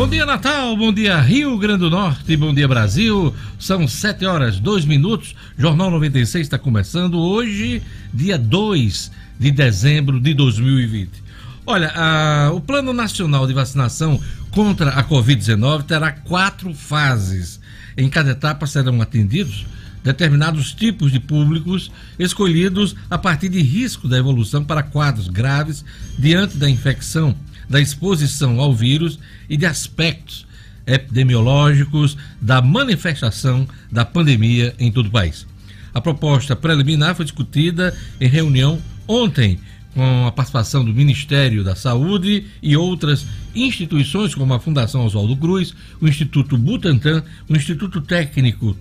Bom dia, Natal. Bom dia, Rio Grande do Norte. Bom dia, Brasil. São 7 horas, 2 minutos. Jornal 96 está começando hoje, dia 2 de dezembro de 2020. Olha, a, o Plano Nacional de Vacinação contra a Covid-19 terá quatro fases. Em cada etapa serão atendidos determinados tipos de públicos escolhidos a partir de risco da evolução para quadros graves diante da infecção da exposição ao vírus e de aspectos epidemiológicos da manifestação da pandemia em todo o país. A proposta preliminar foi discutida em reunião ontem com a participação do Ministério da Saúde e outras instituições como a Fundação Oswaldo Cruz, o Instituto Butantan, o Instituto Técnico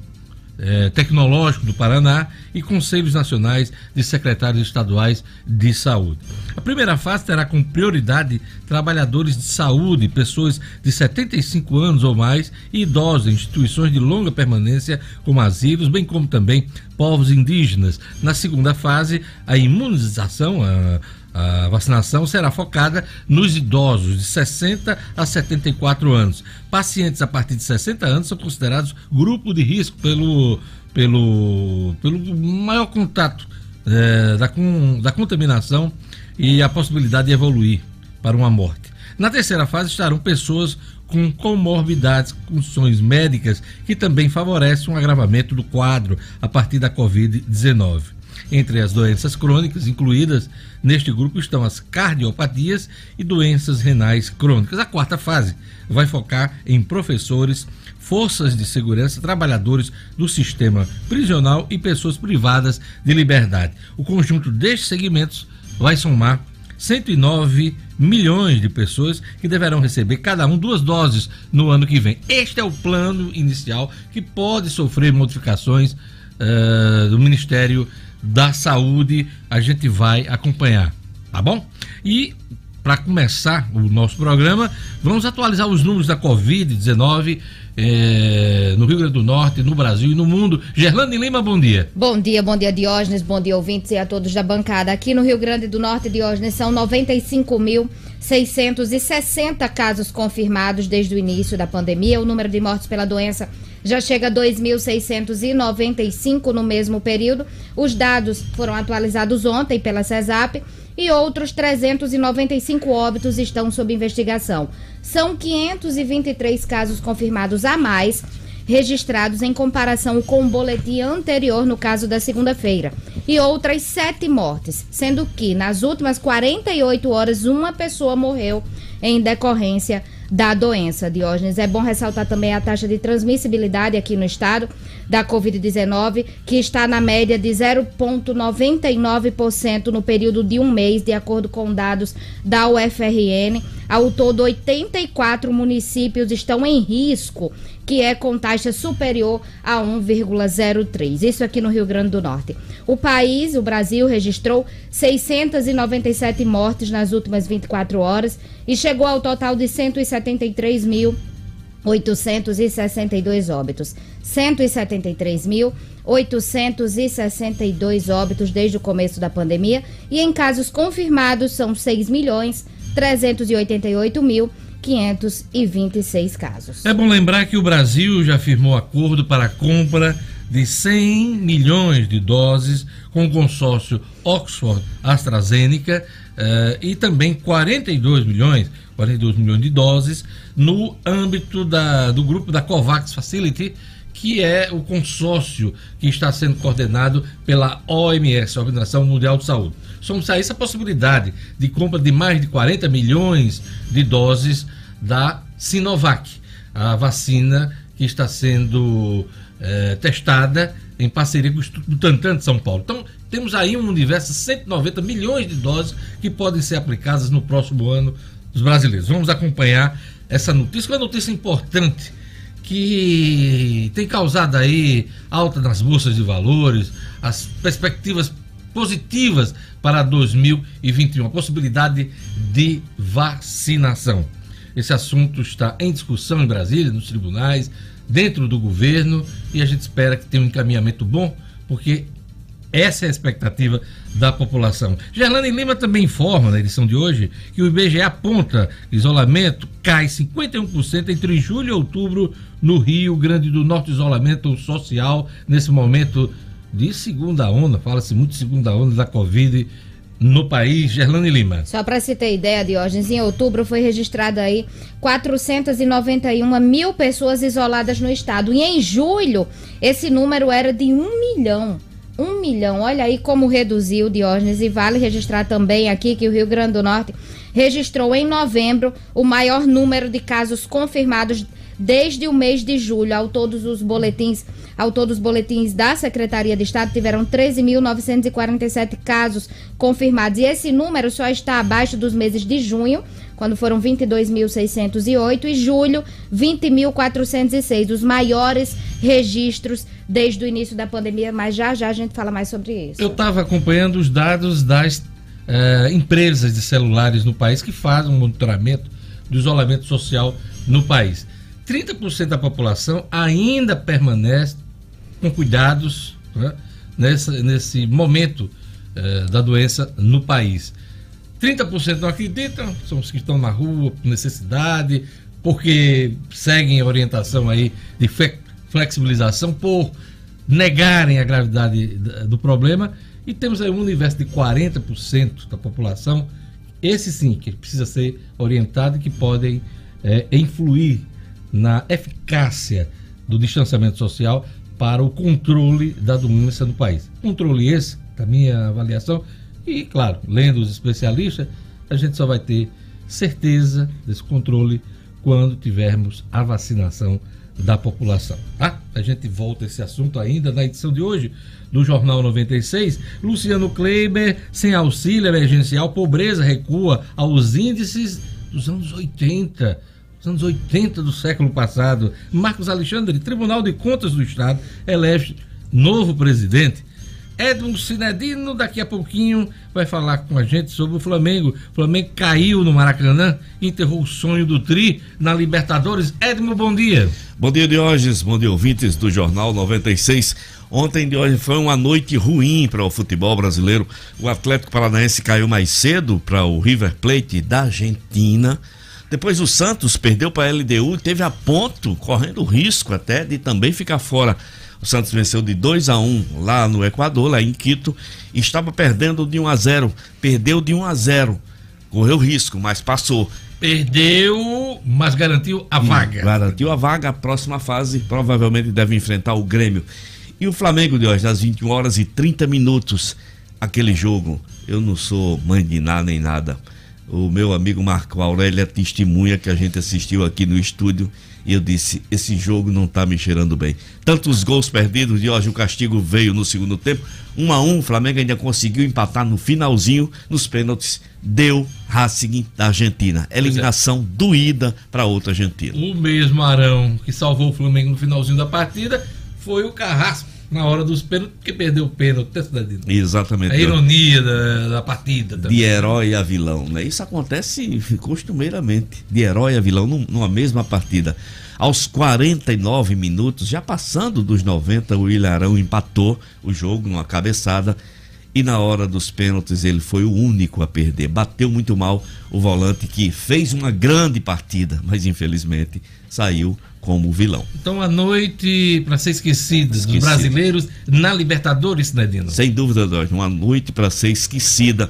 eh, Tecnológico do Paraná e Conselhos Nacionais de Secretários Estaduais de Saúde. A primeira fase terá como prioridade trabalhadores de saúde, pessoas de 75 anos ou mais e idosos instituições de longa permanência, como asilos, bem como também povos indígenas. Na segunda fase, a imunização, a a vacinação será focada nos idosos de 60 a 74 anos. Pacientes a partir de 60 anos são considerados grupo de risco pelo, pelo, pelo maior contato é, da, com, da contaminação e a possibilidade de evoluir para uma morte. Na terceira fase estarão pessoas com comorbidades, condições médicas que também favorecem um agravamento do quadro a partir da Covid-19. Entre as doenças crônicas incluídas neste grupo estão as cardiopatias e doenças renais crônicas. A quarta fase vai focar em professores, forças de segurança, trabalhadores do sistema prisional e pessoas privadas de liberdade. O conjunto destes segmentos vai somar 109 milhões de pessoas que deverão receber cada um duas doses no ano que vem. Este é o plano inicial que pode sofrer modificações uh, do Ministério da Saúde, a gente vai acompanhar, tá bom? E para começar o nosso programa, vamos atualizar os números da Covid-19 eh, no Rio Grande do Norte, no Brasil e no mundo. Gerlane Lima, bom dia. Bom dia, bom dia, Diógenes, bom dia, ouvintes e a todos da bancada. Aqui no Rio Grande do Norte, Diógenes, são 95.660 casos confirmados desde o início da pandemia. O número de mortes pela doença já chega a 2.695 no mesmo período. Os dados foram atualizados ontem pela CESAP e outros 395 óbitos estão sob investigação. São 523 casos confirmados a mais registrados em comparação com o boletim anterior no caso da segunda-feira. E outras sete mortes, sendo que nas últimas 48 horas uma pessoa morreu em decorrência da doença. Diógenes, é bom ressaltar também a taxa de transmissibilidade aqui no estado da Covid-19, que está na média de 0,99% no período de um mês, de acordo com dados da UFRN. Ao todo, 84 municípios estão em risco que é com taxa superior a 1,03. Isso aqui no Rio Grande do Norte. O país, o Brasil, registrou 697 mortes nas últimas 24 horas e chegou ao total de 173 mil. 862 óbitos. 173.862 óbitos desde o começo da pandemia e em casos confirmados são 6 milhões 388 mil 526 casos. É bom lembrar que o Brasil já firmou acordo para a compra de 100 milhões de doses com o consórcio Oxford AstraZeneca eh, e também 42 milhões, 42 milhões de doses no âmbito da, do grupo da COVAX Facility, que é o consórcio que está sendo coordenado pela OMS, Organização Mundial de Saúde. Somos a essa possibilidade de compra de mais de 40 milhões de doses da Sinovac, a vacina que está sendo é, testada em parceria com o Instituto Butantan de São Paulo. Então, temos aí um universo de 190 milhões de doses que podem ser aplicadas no próximo ano dos brasileiros. Vamos acompanhar essa notícia, uma notícia importante que tem causado aí alta nas bolsas de valores, as perspectivas positivas para 2021, a possibilidade de vacinação. Esse assunto está em discussão em Brasília, nos tribunais, dentro do governo, e a gente espera que tenha um encaminhamento bom, porque Essa é a expectativa da população. Gerlane Lima também informa na edição de hoje que o IBGE aponta que isolamento cai 51% entre julho e outubro no Rio Grande do Norte. Isolamento social nesse momento de segunda onda, fala-se muito de segunda onda da Covid no país. Gerlane Lima. Só para se ter ideia, Diógenes, em outubro foi registrado aí 491 mil pessoas isoladas no estado. E em julho, esse número era de um milhão. Um milhão. Olha aí como reduziu, Diógenes. E vale registrar também aqui que o Rio Grande do Norte registrou em novembro o maior número de casos confirmados desde o mês de julho. Ao todos os boletins, ao todos os boletins da Secretaria de Estado tiveram 13.947 casos confirmados. E esse número só está abaixo dos meses de junho, quando foram 22.608 e julho 20.406, os maiores registros desde o início da pandemia, mas já já a gente fala mais sobre isso. Eu estava acompanhando os dados das uh, empresas de celulares no país que fazem um monitoramento do isolamento social no país. 30% da população ainda permanece com cuidados né, nessa, nesse momento uh, da doença no país. 30% não acreditam, são os que estão na rua por necessidade, porque seguem a orientação aí de flexibilização, por negarem a gravidade do problema. E temos aí um universo de 40% da população, esse sim, que precisa ser orientado e que podem é, influir na eficácia do distanciamento social para o controle da doença no país. Controle esse, da minha avaliação, e claro, lendo os especialistas, a gente só vai ter certeza desse controle quando tivermos a vacinação da população. Tá? A gente volta a esse assunto ainda na edição de hoje do Jornal 96. Luciano Kleiber, sem auxílio emergencial, pobreza recua aos índices dos anos 80 anos 80 do século passado. Marcos Alexandre, Tribunal de Contas do Estado, elege novo presidente. Edmo Cinedino, daqui a pouquinho, vai falar com a gente sobre o Flamengo. O Flamengo caiu no Maracanã, enterrou o sonho do Tri na Libertadores. Edmo, bom dia. Bom dia, Diógenes. Bom dia, ouvintes do Jornal 96. Ontem, Diógenes, foi uma noite ruim para o futebol brasileiro. O Atlético Paranaense caiu mais cedo para o River Plate da Argentina depois o Santos perdeu para a LDU e teve a ponto, correndo risco até de também ficar fora. O Santos venceu de 2 a 1 lá no Equador, lá em Quito, e estava perdendo de 1 a 0, perdeu de 1 a 0. Correu risco, mas passou. Perdeu, mas garantiu a vaga. Garantiu a vaga, a próxima fase provavelmente deve enfrentar o Grêmio. E o Flamengo de hoje, às 21 horas e 30 minutos, aquele jogo. Eu não sou mãe de nada nem nada o meu amigo Marco Aurélio é testemunha que a gente assistiu aqui no estúdio e eu disse: esse jogo não tá me cheirando bem. Tantos gols perdidos de hoje, o castigo veio no segundo tempo. Um a um, o Flamengo ainda conseguiu empatar no finalzinho, nos pênaltis, deu Racing da Argentina. Eliminação é. doída para outra Argentina. O mesmo Arão que salvou o Flamengo no finalzinho da partida foi o Carrasco na hora dos pênaltis, porque perdeu o pênalti, né? Exatamente. A ironia da, da partida. Também. De herói a vilão, né? Isso acontece costumeiramente, de herói a vilão numa mesma partida. Aos 49 minutos, já passando dos 90, o Ilharão empatou o jogo numa cabeçada e na hora dos pênaltis ele foi o único a perder. Bateu muito mal o volante que fez uma grande partida, mas infelizmente saiu como vilão. Então a noite para ser esquecida dos brasileiros na Libertadores. Né, Sem dúvida, Jorge, uma noite para ser esquecida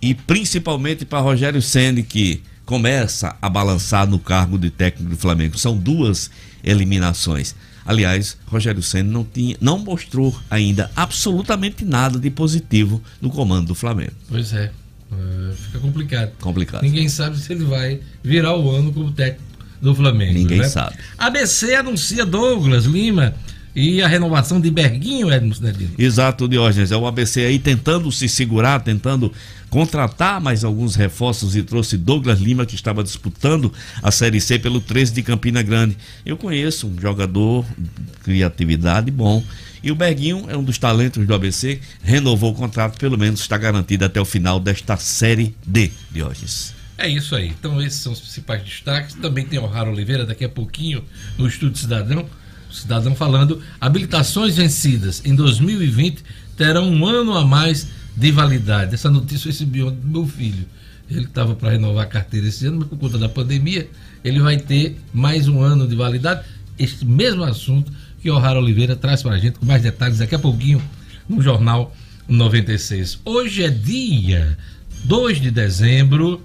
e principalmente para Rogério Ceni que começa a balançar no cargo de técnico do Flamengo. São duas eliminações. Aliás, Rogério Ceni não tinha, não mostrou ainda absolutamente nada de positivo no comando do Flamengo. Pois é. Uh, fica complicado. Complicado. Ninguém sabe se ele vai virar o ano como técnico do Flamengo. Ninguém né? sabe. ABC anuncia Douglas Lima e a renovação de Berguinho, Edmo Cinedino. Exato, Diógenes. É o ABC aí tentando se segurar, tentando contratar mais alguns reforços e trouxe Douglas Lima, que estava disputando a Série C pelo 13 de Campina Grande. Eu conheço um jogador, criatividade bom. E o Berguinho é um dos talentos do ABC, renovou o contrato, pelo menos está garantido até o final desta Série D, Diógenes. É isso aí. Então, esses são os principais destaques. Também tem o Raro Oliveira daqui a pouquinho no Estúdio Cidadão. Cidadão falando habilitações vencidas em 2020 terão um ano a mais de validade. Essa notícia eu recebi do meu filho. Ele estava para renovar a carteira esse ano, mas por conta da pandemia, ele vai ter mais um ano de validade. Este mesmo assunto que o O'Hara Oliveira traz para a gente com mais detalhes daqui a pouquinho no Jornal 96. Hoje é dia 2 de dezembro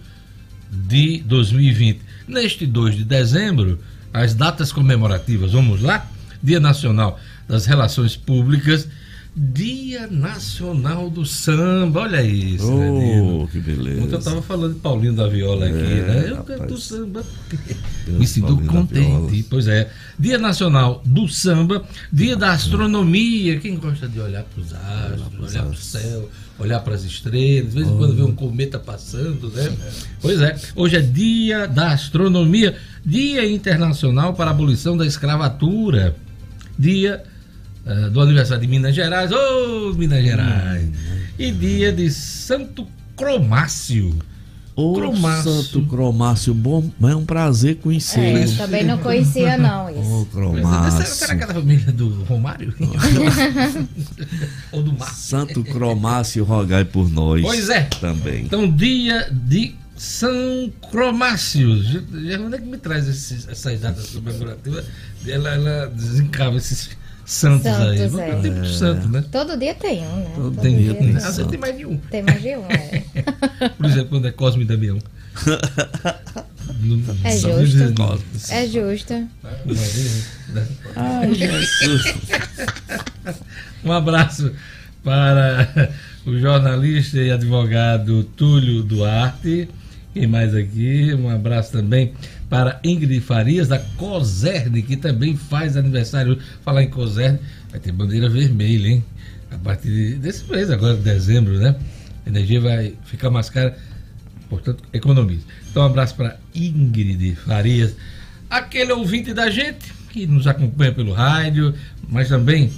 de 2020. Neste 2 de dezembro, as datas comemorativas, vamos lá? Dia Nacional das Relações Públicas Dia Nacional do Samba, olha isso. Oh, que beleza. Ontem eu estava falando de Paulinho da Viola aqui, é, né? Eu rapaz. canto samba. Me sinto contente. Pois é. Dia Nacional do Samba, Dia da Astronomia. Quem gosta de olhar para os astros, olhar para o céu, olhar para as estrelas, de vez em quando vê um cometa passando, né? Pois é. Hoje é Dia da Astronomia, Dia Internacional para a Abolição da Escravatura, Dia uh, do aniversário de Minas Gerais, ô oh, Minas Gerais! Hum. E dia de Santo Cromácio. Ô, Cromácio. Santo Cromácio, bom, é um prazer conhecer. É, também não conhecia não isso. Ô, Cromácio. Será que é da família do Romário? Ou do Márcio? Santo Cromácio, rogai por nós. Pois é. Também. Então, dia de São Cromácio. Geralmente é que me traz esses, essas datas comemorativas. Ela, ela desencava esses Santos, Santos aí. É. Tem muito santo, né? Todo dia tem um, né? Todo, tem dia, tem. Ah, tem mais de um. Tem mais de um, é. Por exemplo, quando é Cosme e Damião. é justo. É justo. Ai, Jesus. um abraço para o jornalista e advogado Túlio Duarte. Quem mais aqui? Um abraço também para Ingrid Farias, da COSERN, que também faz aniversário. Falar em COSERN, vai ter bandeira vermelha, hein? A partir desse mês, agora de dezembro, né? A energia vai ficar mais cara, portanto, economize. Então, um abraço para Ingrid Farias, aquele ouvinte da gente que nos acompanha pelo rádio, mas também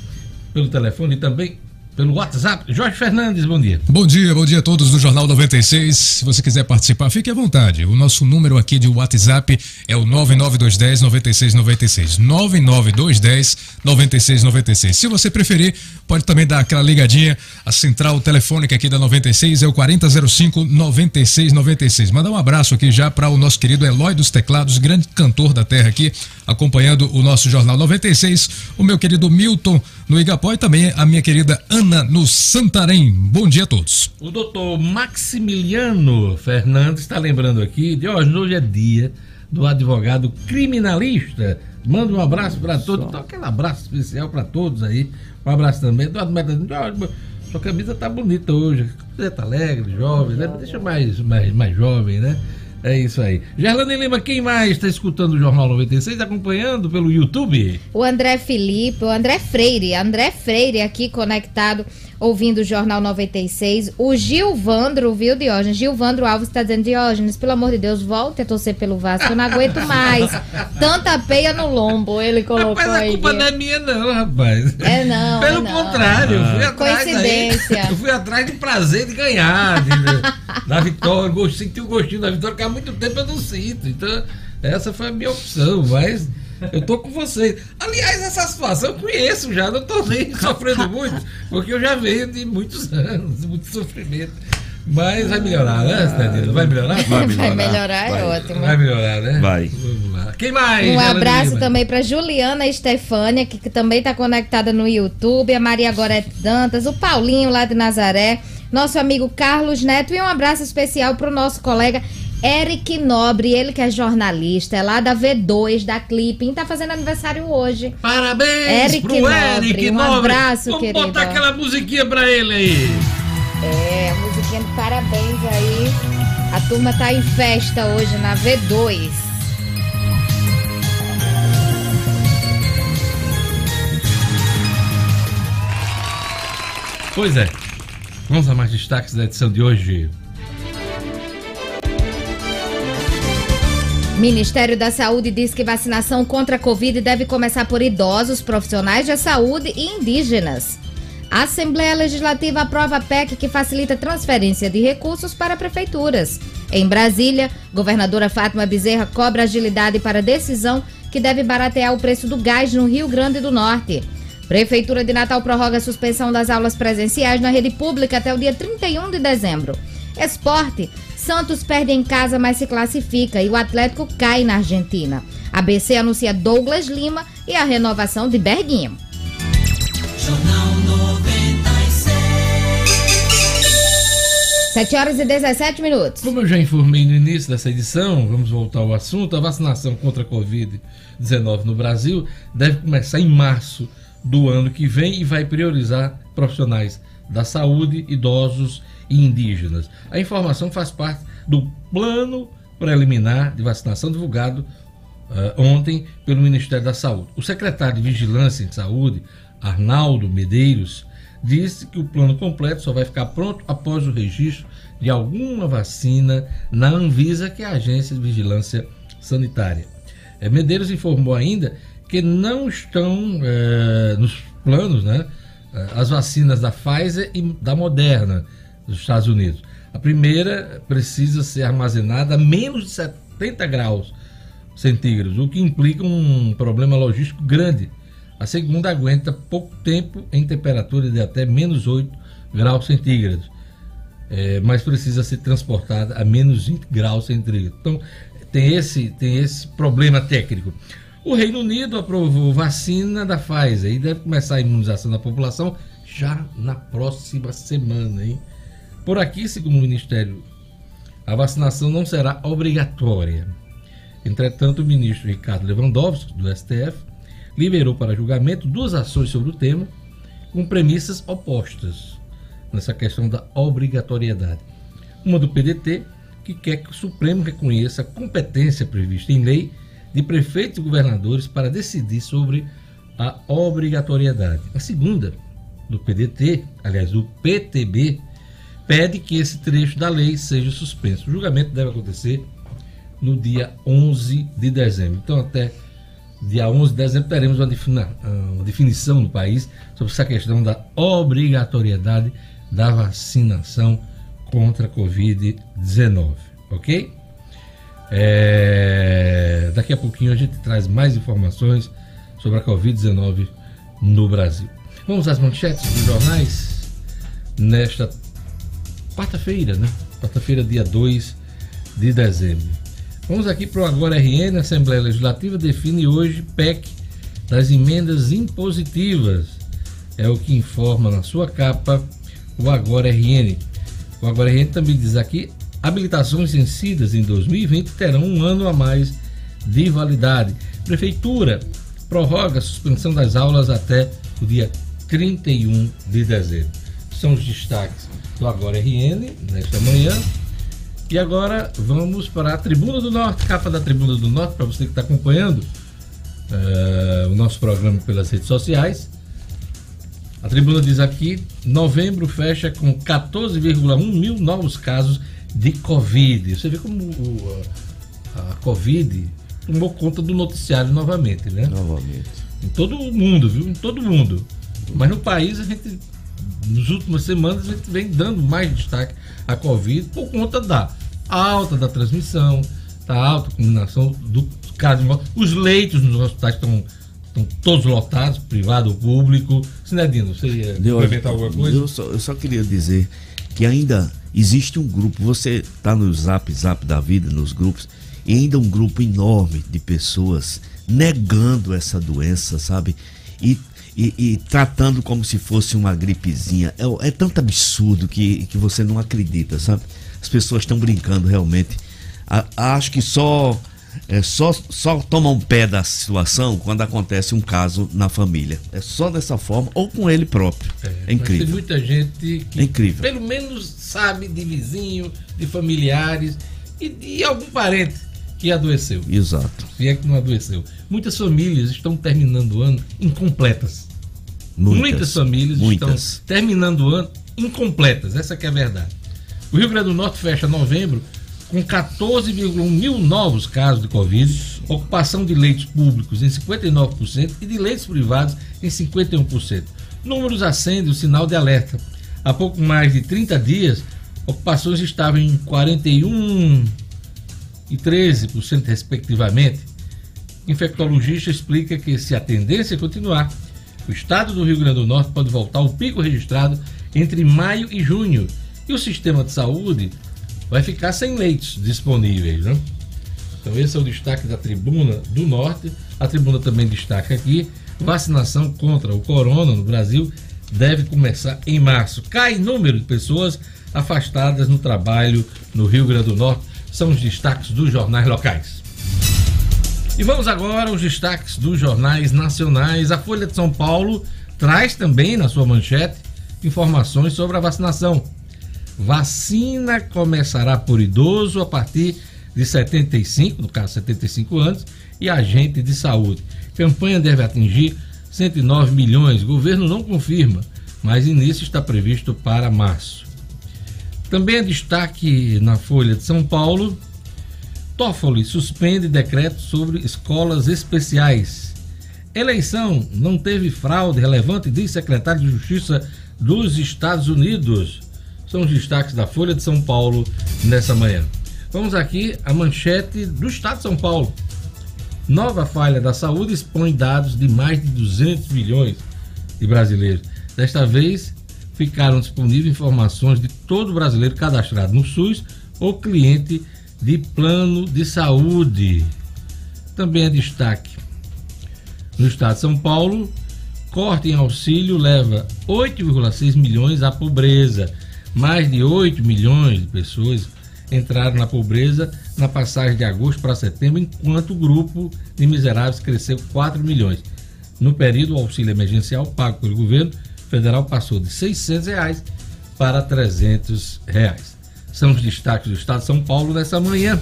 pelo telefone e também pelo WhatsApp. Jorge Fernandes, bom dia. Bom dia, bom dia a todos do Jornal 96. Se você quiser participar, fique à vontade. O nosso número aqui de WhatsApp é o 99210 9696. 99210 9696. Se você preferir, pode também dar aquela ligadinha. A central telefônica aqui da 96 é o 4005 9696. Mandar um abraço aqui já para o nosso querido Eloy dos Teclados, grande cantor da terra aqui, acompanhando o nosso Jornal 96. O meu querido Milton no Igapó e também a minha querida Ana no Santarém. Bom dia a todos. O doutor Maximiliano Fernandes está lembrando aqui de hoje, hoje é dia do advogado criminalista. Manda um abraço para todos. Então, aquele abraço especial para todos aí. Um abraço também. Eduardo Meta, sua camisa tá bonita hoje. Você tá alegre, jovem, né? Deixa mais, mais, mais jovem, né? É isso aí. Gerlane Lima, quem mais está escutando o Jornal 96, acompanhando pelo YouTube? O André Felipe, o André Freire, André Freire aqui conectado ouvindo o Jornal 96. O Gilvandro, viu, Diógenes? Gilvandro Alves está dizendo, Diógenes, pelo amor de Deus, volte a torcer pelo Vasco, eu não aguento mais. Tanta peia no lombo, ele colocou rapaz, aí. a culpa não é minha não, rapaz. É não, Pelo é não. contrário, eu fui atrás Coincidência. Aí, eu fui atrás do prazer de ganhar, de, da vitória, senti o gostinho da vitória, que há muito tempo eu não sinto. Então, essa foi a minha opção, mas eu tô com vocês. Aliás, essa situação eu conheço já, não tô nem sofrendo muito, porque eu já venho de muitos anos, de muito sofrimento. Mas vai melhorar, né, Stanilo? Vai melhorar? Vai melhorar, vai melhorar é ótimo. Vai melhorar, né? Vai. Vamos lá. Quem mais? Um abraço também para Juliana Estefânia, que, que também está conectada no YouTube, a Maria Gorete Dantas, o Paulinho lá de Nazaré, nosso amigo Carlos Neto e um abraço especial para o nosso colega Eric Nobre, ele que é jornalista, é lá da V2, da Clipping, tá fazendo aniversário hoje. Parabéns Eric pro Nobre, Eric um Nobre. abraço, Vamos querido. botar aquela musiquinha pra ele aí. É, musiquinha de parabéns aí. A turma tá em festa hoje na V2. Pois é. Vamos a mais destaques da edição de hoje. Ministério da Saúde diz que vacinação contra a Covid deve começar por idosos, profissionais da saúde e indígenas. A Assembleia Legislativa aprova a PEC que facilita transferência de recursos para prefeituras. Em Brasília, governadora Fátima Bezerra cobra agilidade para decisão que deve baratear o preço do gás no Rio Grande do Norte. Prefeitura de Natal prorroga a suspensão das aulas presenciais na rede pública até o dia 31 de dezembro. Esporte. Santos perde em casa, mas se classifica e o Atlético cai na Argentina. A BC anuncia Douglas Lima e a renovação de Berguinho. Jornal 96. 7 horas e 17 minutos. Como eu já informei no início dessa edição, vamos voltar ao assunto. A vacinação contra a Covid-19 no Brasil deve começar em março do ano que vem e vai priorizar profissionais da saúde, idosos e indígenas. A informação faz parte do plano preliminar de vacinação divulgado uh, ontem pelo Ministério da Saúde. O secretário de Vigilância em Saúde, Arnaldo Medeiros, disse que o plano completo só vai ficar pronto após o registro de alguma vacina na Anvisa, que é a Agência de Vigilância Sanitária. É, Medeiros informou ainda que não estão é, nos planos né, as vacinas da Pfizer e da Moderna dos Estados Unidos. A primeira precisa ser armazenada a menos de 70 graus centígrados, o que implica um problema logístico grande. A segunda aguenta pouco tempo em temperatura de até menos 8 graus centígrados, é, mas precisa ser transportada a menos 20 graus centígrados. Então, tem esse, tem esse problema técnico. O Reino Unido aprovou vacina da Pfizer e deve começar a imunização da população já na próxima semana, hein? Por aqui, segundo o Ministério, a vacinação não será obrigatória. Entretanto, o ministro Ricardo Lewandowski, do STF, liberou para julgamento duas ações sobre o tema com premissas opostas nessa questão da obrigatoriedade. Uma do PDT, que quer que o Supremo reconheça a competência prevista em lei de prefeitos e governadores para decidir sobre a obrigatoriedade. A segunda, do PDT, aliás, do PTB, pede que esse trecho da lei seja suspenso. O julgamento deve acontecer no dia 11 de dezembro. Então, até dia 11 de dezembro, teremos uma, defina, uma definição no país sobre essa questão da obrigatoriedade da vacinação contra a Covid-19. Ok? É... Daqui a pouquinho a gente traz mais informações sobre a Covid-19 no Brasil. Vamos às manchetes dos jornais nesta quarta-feira, né? Quarta-feira, dia 2 de dezembro. Vamos aqui para o Agora RN. A Assembleia Legislativa define hoje PEC das emendas impositivas. É o que informa na sua capa o Agora RN. O Agora RN também diz aqui: habilitações vencidas em 2020 terão um ano a mais de validade. Prefeitura prorroga a suspensão das aulas até o dia 31 de dezembro. São os destaques do Agora RN nesta manhã. E agora vamos para a Tribuna do Norte, capa da Tribuna do Norte, para você que está acompanhando uh, o nosso programa pelas redes sociais. A tribuna diz aqui: novembro fecha com 14,1 mil novos casos de Covid. Você vê como o, a, Covid tomou conta do noticiário novamente, né? Novamente. Em todo o mundo, viu? Em todo mundo. Mas no país a gente nas últimas semanas a gente vem dando mais destaque à Covid por conta da alta da transmissão, da alta combinação do caso. Os leitos nos hospitais estão, estão todos lotados, privado público. Sinedino, você ia complementar alguma coisa? Eu só, eu só queria dizer que ainda existe um grupo, você está no zap, zap da vida, nos grupos, e ainda um grupo enorme de pessoas negando essa doença, sabe? E e, e, tratando como se fosse uma gripezinha. É, é tanto absurdo que, que você não acredita, sabe? As pessoas estão brincando realmente. A, acho que só, é, só, só tomam pé da situação quando acontece um caso na família. É só dessa forma ou com ele próprio. É, é incrível. Tem muita gente que é incrível. pelo menos sabe de vizinho, de familiares e de algum parente que adoeceu. Exato. Se é que não adoeceu. Muitas famílias estão terminando o ano incompletas. Muitas, muitas famílias muitas. estão terminando o ano incompletas. Essa é a verdade. O Rio Grande do Norte fecha novembro com 14,1 mil novos casos de Covid, ocupação de leitos públicos em 59% e de leitos privados em 51%. Números acendem o sinal de alerta. Há pouco mais de 30 dias, ocupações estavam em 41 e 13%, respectivamente. Infectologista explica que se a tendência continuar, O estado do Rio Grande do Norte pode voltar ao pico registrado entre maio e junho. E o sistema de saúde vai ficar sem leitos disponíveis. Né? Então, esse é o destaque da Tribuna do Norte. A Tribuna também destaca aqui: vacinação contra o corona no Brasil deve começar em março. Cai número de pessoas afastadas no trabalho no Rio Grande do Norte. São os destaques dos jornais locais. E vamos agora aos destaques dos jornais nacionais. A Folha de São Paulo traz também na sua manchete informações sobre a vacinação. Vacina começará por idoso a partir de 75, no caso 75 anos, e agente de saúde. Campanha deve atingir 109 milhões. Governo não confirma, mas início está previsto para março. Também é destaque na Folha de São Paulo Toffoli suspende decreto sobre escolas especiais. Eleição não teve fraude relevante, diz secretário de Justiça dos Estados Unidos. São os destaques da Folha de São Paulo nessa manhã. Vamos aqui a manchete do Estado de São Paulo. Nova falha da saúde expõe dados de mais de 200 milhões de brasileiros. Desta vez, ficaram disponíveis informações de todo brasileiro cadastrado no SUS ou cliente de plano de saúde. Também é destaque. No estado de São Paulo, corte em auxílio leva 8,6 milhões à pobreza. Mais de 8 milhões de pessoas entraram na pobreza na passagem de agosto para setembro, enquanto o grupo de miseráveis cresceu 4 milhões. No período, o auxílio emergencial pago pelo governo federal passou de 600 reais para R$ 300. Reais são os destaques do Estado de São Paulo nessa manhã.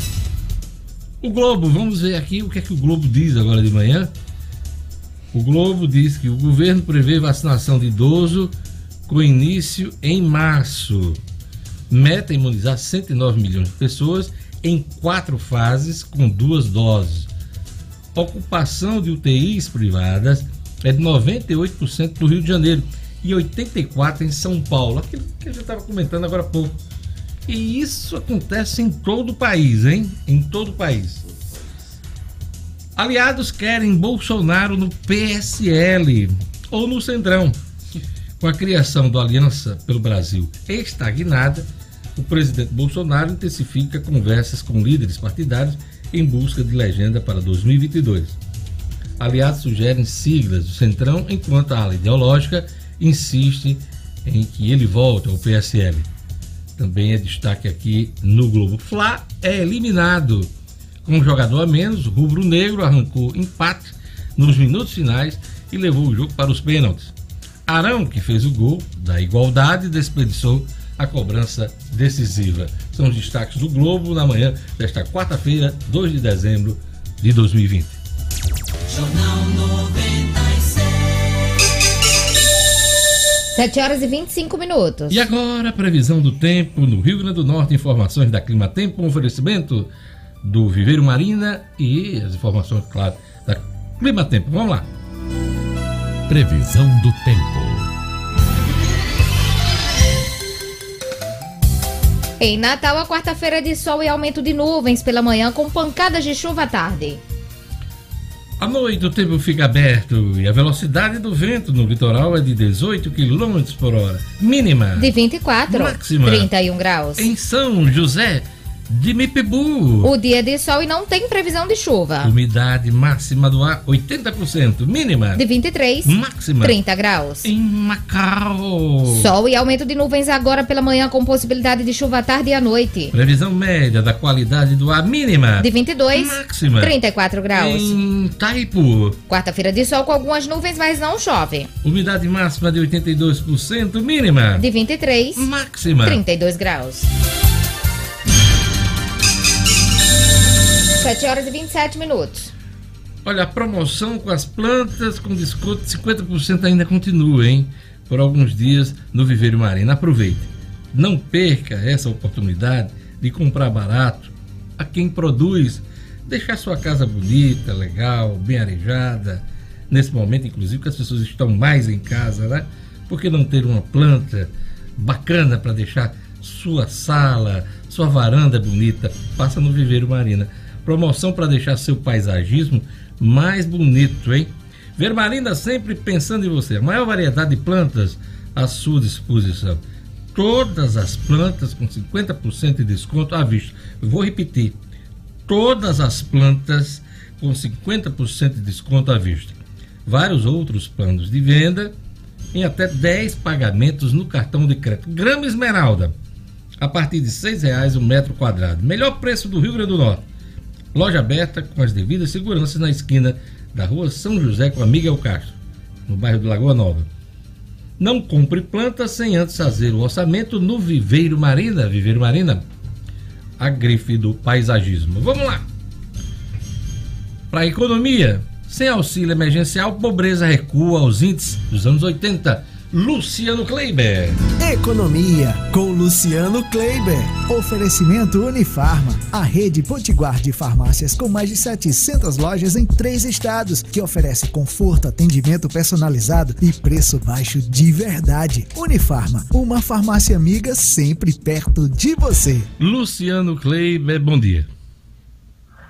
O Globo, vamos ver aqui o que é que o Globo diz agora de manhã. O Globo diz que o governo prevê vacinação de idoso com início em março. Meta imunizar 109 milhões de pessoas em quatro fases com duas doses. Ocupação de UTIs privadas é de 98% do Rio de Janeiro e 84% em São Paulo. Aquilo que a gente estava comentando agora há pouco. E isso acontece em todo o país, hein? Em todo o país. Aliados querem Bolsonaro no PSL ou no Centrão. Com a criação do Aliança pelo Brasil estagnada, o presidente Bolsonaro intensifica conversas com líderes partidários em busca de legenda para 2022. Aliados sugerem siglas do Centrão, enquanto a ala ideológica insiste em que ele volte ao PSL também é destaque aqui no Globo. Fla é eliminado. Com um jogador a menos, o Rubro Negro arrancou empate nos minutos finais e levou o jogo para os pênaltis. Arão, que fez o gol da igualdade, desperdiçou a cobrança decisiva. São os destaques do Globo na manhã desta quarta-feira, 2 de dezembro de 2020. Jornal 96. 7 horas e 25 minutos. E agora, a previsão do tempo no Rio Grande do Norte, informações da Clima Tempo, um oferecimento do Viveiro Marina e as informações, claro, da Clima Tempo. Vamos lá. Previsão do tempo. Em Natal, a quarta-feira de sol e aumento de nuvens pela manhã, com pancadas de chuva à tarde. À noite o tempo fica aberto e a velocidade do vento no litoral é de 18 km por hora. Mínima. De 24. Máxima. 31 graus. Em São José de Mipibu. O dia de sol e não tem previsão de chuva. Umidade máxima do ar 80%, mínima de 23, máxima 30 graus. Em Macau. Sol e aumento de nuvens agora pela manhã com possibilidade de chuva à tarde e à noite. Previsão média da qualidade do ar mínima de 22, máxima 34 graus. Em Taipu. Quarta-feira de sol com algumas nuvens, mas não chove. Umidade máxima de 82%, mínima de 23, máxima 32 graus. 7 horas e 27 minutos. Olha, a promoção com as plantas com desconto de 50% ainda continua, hein? Por alguns dias no Viveiro Marina. Aproveite. Não perca essa oportunidade de comprar barato a quem produz. Deixar sua casa bonita, legal, bem arejada. Nesse momento, inclusive, que as pessoas estão mais em casa, né? Por que não ter uma planta bacana para deixar sua sala, sua varanda bonita? Passa no Viveiro Marina. Promoção para deixar seu paisagismo mais bonito, hein? Vermarina sempre pensando em você. A maior variedade de plantas à sua disposição. Todas as plantas com 50% de desconto à vista. Vou repetir. Todas as plantas com 50% de desconto à vista. Vários outros planos de venda em até 10 pagamentos no cartão de crédito. Grama Esmeralda, a partir de R$ reais o um metro quadrado. Melhor preço do Rio Grande do Norte. Loja aberta com as devidas seguranças na esquina da rua São José com a Miguel Castro, no bairro de Lagoa Nova. Não compre plantas sem antes fazer o orçamento no Viveiro Marina. Viveiro Marina, a grife do paisagismo. Vamos lá! Para a economia, sem auxílio emergencial, pobreza recua aos índices dos anos 80. Luciano Kleiber. Economia com Luciano Kleiber. Oferecimento Unifarma, a rede potiguar de farmácias com mais de 700 lojas em três estados, que oferece conforto, atendimento personalizado e preço baixo de verdade. Unifarma, uma farmácia amiga sempre perto de você. Luciano Kleiber, bom dia.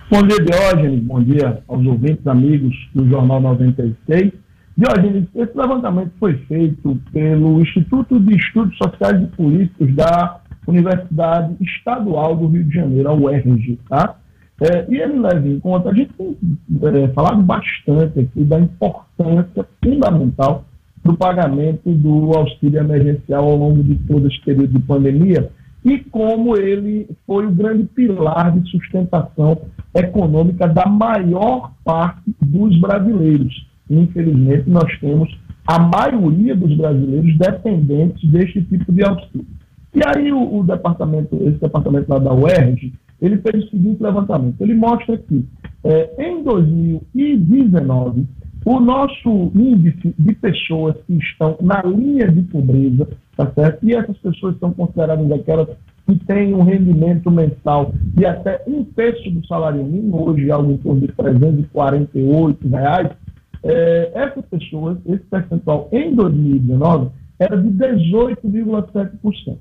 Bom dia, Diógenes. Bom dia aos ouvintes, amigos do Jornal 96. Diógenes, esse levantamento foi feito pelo Instituto de Estudos Sociais e Políticos da Universidade Estadual do Rio de Janeiro, a UERJ, tá? É, e ele leva em conta, a gente tem é, falado bastante aqui da importância fundamental do pagamento do auxílio emergencial ao longo de todo esse período de pandemia e como ele foi o grande pilar de sustentação econômica da maior parte dos brasileiros infelizmente, nós temos a maioria dos brasileiros dependentes deste tipo de auxílio. E aí o, o departamento, esse departamento lá da UERJ, ele fez o seguinte levantamento. Ele mostra que é, em 2019, o nosso índice de pessoas que estão na linha de pobreza, tá certo? E essas pessoas são consideradas aquelas que têm um rendimento mensal de até um terço do salário mínimo, hoje algo em torno de 348 reais, é, essas pessoas, esse percentual em 2019 era de 18,7%.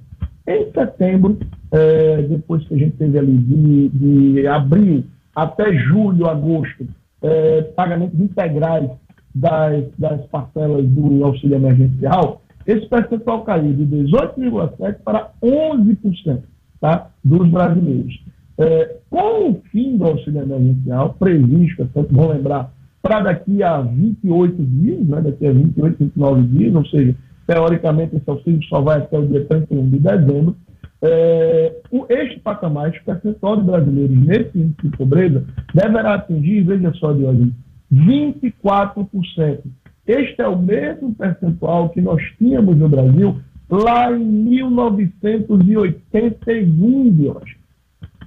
Em setembro, é, depois que a gente teve ali de, de abril até julho, agosto, é, pagamentos integrais das, das parcelas do auxílio emergencial, esse percentual caiu de 18,7% para 11% tá, dos brasileiros. É, com o fim do auxílio emergencial, previsto, é sempre bom lembrar, para daqui a 28 dias, né, daqui a 28, 29 dias, ou seja, teoricamente esse auxílio só vai até o dia 31 de dezembro. É, este patamar, este percentual de brasileiros nesse índice de pobreza deverá atingir, veja só, de hoje, 24%. Este é o mesmo percentual que nós tínhamos no Brasil lá em 1981, de hoje.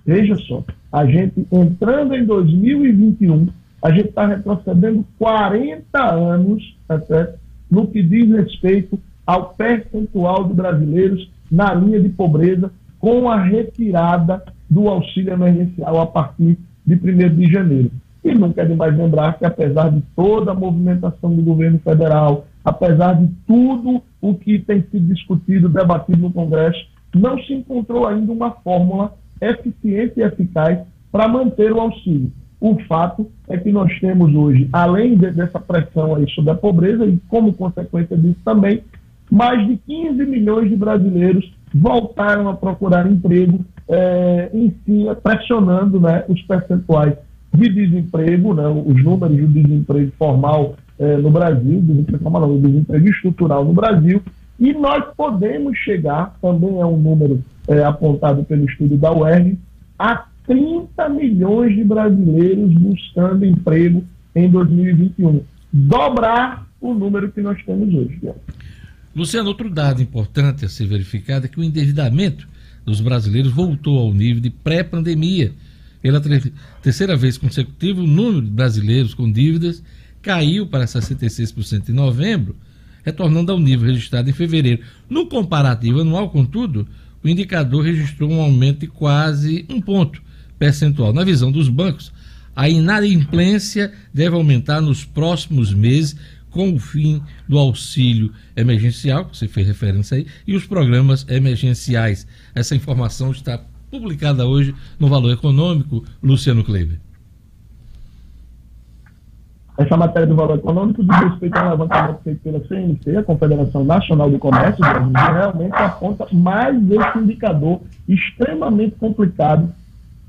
Veja só, a gente entrando em 2021 a gente está retrocedendo 40 anos até, no que diz respeito ao percentual de brasileiros na linha de pobreza com a retirada do auxílio emergencial a partir de 1 de janeiro. E não quer demais lembrar que, apesar de toda a movimentação do governo federal, apesar de tudo o que tem sido discutido, debatido no Congresso, não se encontrou ainda uma fórmula eficiente e eficaz para manter o auxílio. O fato é que nós temos hoje, além de, dessa pressão aí sobre a pobreza, e como consequência disso também, mais de 15 milhões de brasileiros voltaram a procurar emprego, é, em si, pressionando né, os percentuais de desemprego, né, os números de desemprego formal é, no Brasil, desemprego não, desemprego estrutural no Brasil, e nós podemos chegar, também é um número é, apontado pelo estudo da UERJ, a 30 milhões de brasileiros buscando emprego em 2021. Dobrar o número que nós temos hoje. Luciano, outro dado importante a ser verificado é que o endividamento dos brasileiros voltou ao nível de pré-pandemia. Pela terceira vez consecutiva, o número de brasileiros com dívidas caiu para 66% em novembro, retornando ao nível registrado em fevereiro. No comparativo anual, contudo, o indicador registrou um aumento de quase um ponto, percentual. Na visão dos bancos, a inadimplência deve aumentar nos próximos meses com o fim do auxílio emergencial, que você fez referência aí, e os programas emergenciais. Essa informação está publicada hoje no Valor Econômico, Luciano Kleber. essa matéria do valor econômico diz respeito ao levantamento feito pela CNC, a Confederação Nacional do Comércio, realmente aponta mais esse indicador extremamente complicado,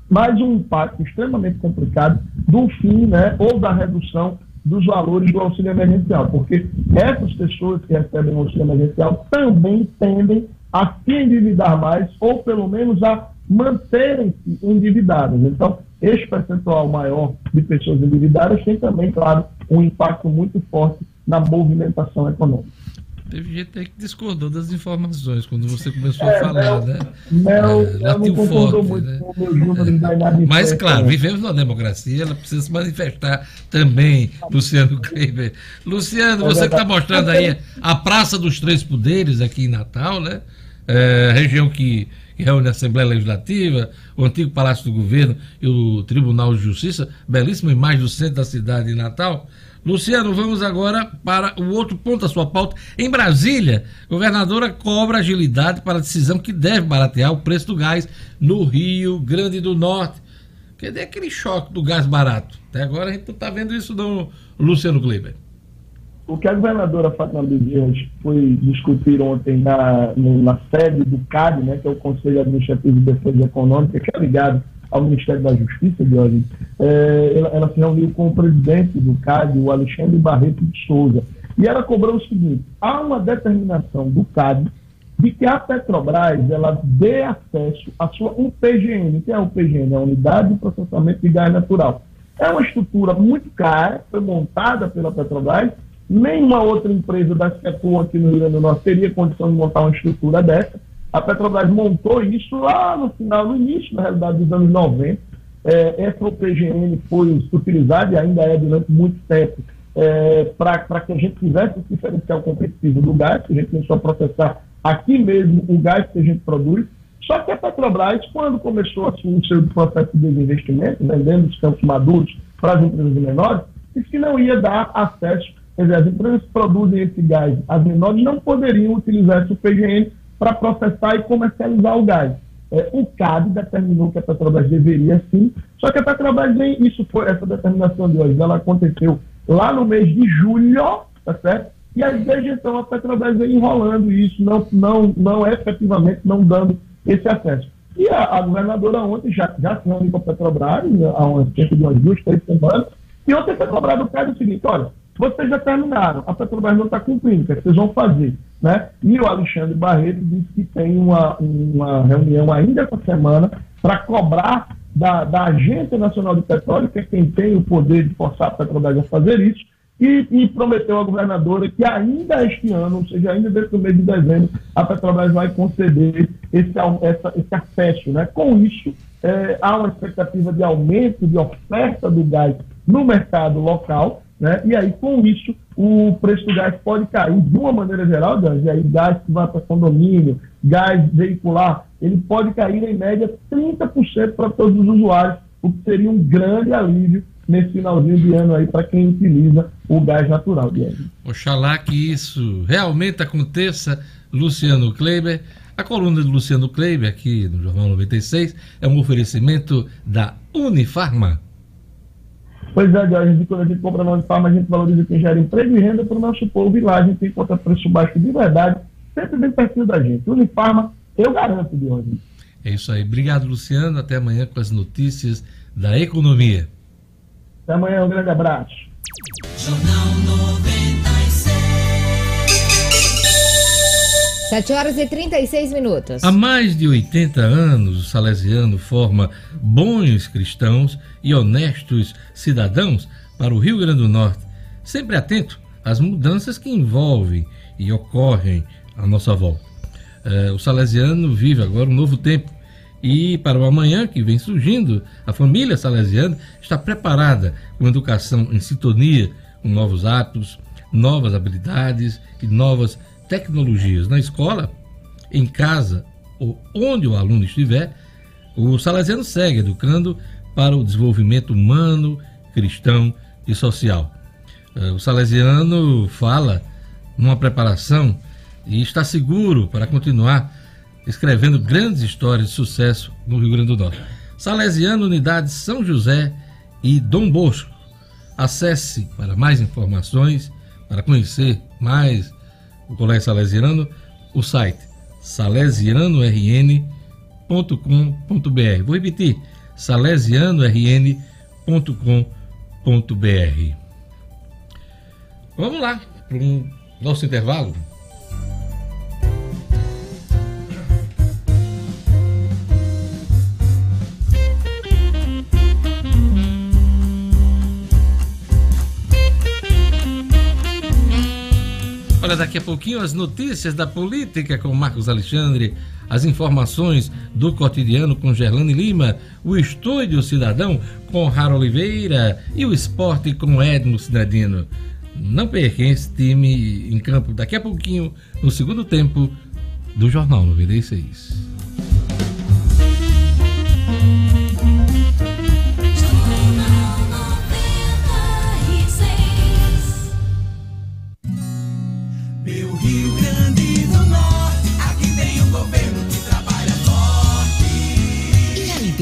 mais um impacto extremamente complicado do fim, né, ou da redução dos valores do auxílio emergencial, porque essas pessoas que recebem o auxílio emergencial também tendem a se endividar mais, ou pelo menos a manterem-se endividadas. Então, este percentual maior de pessoas endividadas tem também, claro, um impacto muito forte na movimentação econômica. Teve gente aí que discordou das informações quando você começou é, a falar, né? Mel, é, não concordou forte, muito né? da Mas, claro, vivemos numa democracia, ela precisa se manifestar também, Luciano Kleber. Luciano, é você que está mostrando aí a Praça dos Três Poderes aqui em Natal, né? É, região que que reúne a Assembleia Legislativa, o antigo Palácio do Governo e o Tribunal de Justiça, belíssima imagem do centro da cidade de Natal. Luciano, vamos agora para o outro ponto da sua pauta. Em Brasília, governadora cobra agilidade para a decisão que deve baratear o preço do gás no Rio Grande do Norte. Cadê aquele choque do gás barato? Até agora a gente não está vendo isso no Luciano Kleber. O que a governadora Fátima Bezerra foi discutir ontem na, no, na sede do CAD, né, que é o Conselho Administrativo de Defesa Econômica, que é ligado ao Ministério da Justiça, hoje, é, ela, ela, se reuniu com o presidente do CAD, o Alexandre Barreto de Souza, e ela cobrou o seguinte: há uma determinação do CAD de que a Petrobras ela dê acesso à sua UPGN. Que é a UPGN? É a Unidade de Processamento de Gás Natural. É uma estrutura muito cara, foi montada pela Petrobras Nenhuma outra empresa que atuam aqui no Rio Grande do Norte teria condição de montar uma estrutura dessa. A Petrobras montou isso lá no final, no início, na realidade, dos anos 90. É, essa OPGN foi utilizada e ainda é durante muito tempo é, para que a gente tivesse esse diferencial competitivo do gás, que a gente começou a processar aqui mesmo o gás que a gente produz. Só que a Petrobras, quando começou assim, o seu processo de desinvestimento, vendendo os campos maduros para as empresas menores, disse que não ia dar acesso Quer dizer, as empresas que produzem esse gás, as menores, não poderiam utilizar esse PGN para processar e comercializar o gás. É, o CAD determinou que a Petrobras deveria sim, só que a Petrobras isso foi, essa determinação de hoje, ela aconteceu lá no mês de julho, tá certo? E aí, desde então, a Petrobras vem enrolando isso, não, não, não efetivamente não dando esse acesso. E a, a governadora ontem já, já se reuniu com a Petrobras, há cerca de umas duas, três semanas, e ontem a Petrobras do CAD o seguinte, olha, vocês já terminaram, a Petrobras não está cumprindo, o que, é que vocês vão fazer? Né? E o Alexandre Barreto disse que tem uma, uma reunião ainda essa semana para cobrar da, da Agência Nacional de Petróleo, que é quem tem o poder de forçar a Petrobras a fazer isso, e, e, prometeu à governadora que ainda este ano, ou seja, ainda dentro do mês de dezembro, a Petrobras vai conceder esse, essa, esse acesso. Né? Com isso, é, há uma expectativa de aumento de oferta do gás no mercado local, né? E aí, com isso, o preço do gás pode cair de uma maneira geral, e aí gás que vai para condomínio, gás veicular, ele pode cair em média 30% para todos os usuários, o que seria um grande alívio nesse finalzinho de ano aí para quem utiliza o gás natural. Oxalá que isso realmente aconteça, Luciano Kleiber. A coluna de Luciano Kleiber aqui no Jornal 96 é um oferecimento da Unifarma. Pois é, a gente, quando a gente compra na Unifarma, a gente valoriza quem gera emprego e renda para o nosso povo e lá a gente encontra preço baixo de verdade, sempre bem pertinho da gente. Unifarma, eu garanto, de hoje. É isso aí. Obrigado, Luciano. Até amanhã com as notícias da economia. Até amanhã, um grande abraço. Jornal 96. 7 horas e 36 minutos. Há mais de 80 anos, o Salesiano forma bons cristãos e honestos cidadãos para o Rio Grande do Norte, sempre atento às mudanças que envolvem e ocorrem à nossa volta. É, o Salesiano vive agora um novo tempo e para o amanhã que vem surgindo, a família salesiana está preparada com educação em sintonia com novos hábitos, novas habilidades e novas tecnologias na escola, em casa ou onde o aluno estiver, o Salesiano segue educando para o desenvolvimento humano, cristão e social. Eh, o Salesiano fala numa preparação e está seguro para continuar escrevendo grandes histórias de sucesso no Rio Grande do Norte. Salesiano Unidade São José e Dom Bosco. Acesse para mais informações, para conhecer mais o Colégio Salesiano, o site salesianorn.com.br. Vou repetir, salesianorn.com.br. Vamos lá para um nosso intervalo. Olha, daqui a pouquinho as notícias da política com Marcos Alexandre, as informações do cotidiano com Gerlane Lima, o estúdio cidadão com Raro Oliveira e o esporte com Edmo Cidadino. Não perca esse time em campo daqui a pouquinho, no segundo tempo do Jornal 96.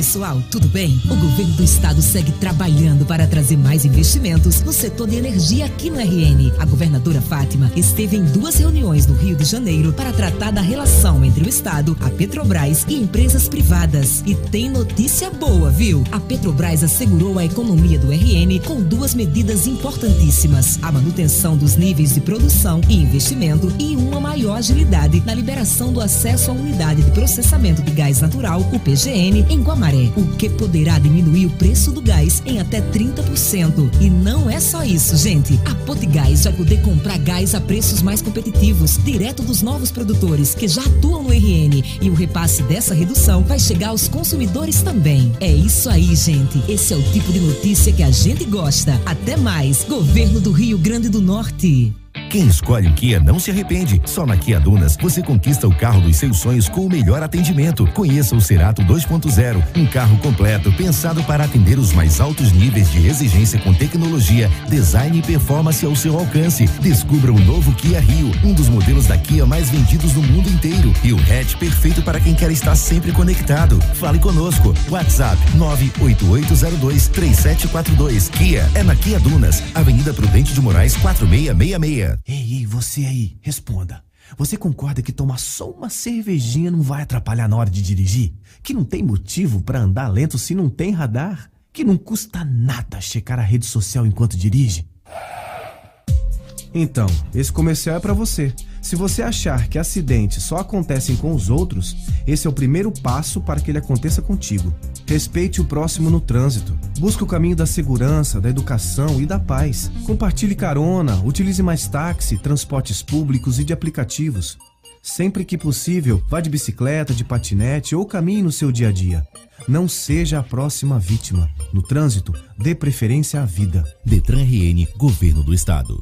Pessoal, tudo bem? O governo do estado segue trabalhando para trazer mais investimentos no setor de energia aqui no RN. A governadora Fátima esteve em duas reuniões no Rio de Janeiro para tratar da relação entre o estado, a Petrobras e empresas privadas. E tem notícia boa, viu? A Petrobras assegurou a economia do RN com duas medidas importantíssimas: a manutenção dos níveis de produção e investimento e uma maior agilidade na liberação do acesso à unidade de processamento de gás natural, o PGN, em Guamaré o que poderá diminuir o preço do gás em até 30%. E não é só isso, gente. A Potigás vai poder comprar gás a preços mais competitivos, direto dos novos produtores que já atuam no RN. E o repasse dessa redução vai chegar aos consumidores também. É isso aí, gente. Esse é o tipo de notícia que a gente gosta. Até mais. Governo do Rio Grande do Norte. Quem escolhe o Kia não se arrepende. Só na Kia Dunas você conquista o carro dos seus sonhos com o melhor atendimento. Conheça o Cerato 2.0, um carro completo pensado para atender os mais altos níveis de exigência com tecnologia, design e performance ao seu alcance. Descubra o novo Kia Rio, um dos modelos da Kia mais vendidos no mundo inteiro e o hatch perfeito para quem quer estar sempre conectado. Fale conosco. WhatsApp 988023742. Kia é na Kia Dunas, Avenida Prudente de Moraes 4666. Ei, ei, você aí, responda. Você concorda que tomar só uma cervejinha não vai atrapalhar na hora de dirigir? Que não tem motivo para andar lento se não tem radar? Que não custa nada checar a rede social enquanto dirige? Então, esse comercial é para você. Se você achar que acidentes só acontecem com os outros, esse é o primeiro passo para que ele aconteça contigo. Respeite o próximo no trânsito. Busque o caminho da segurança, da educação e da paz. Compartilhe carona, utilize mais táxi, transportes públicos e de aplicativos. Sempre que possível, vá de bicicleta, de patinete ou caminhe no seu dia a dia. Não seja a próxima vítima. No trânsito, dê preferência à vida. Detran RN, Governo do Estado.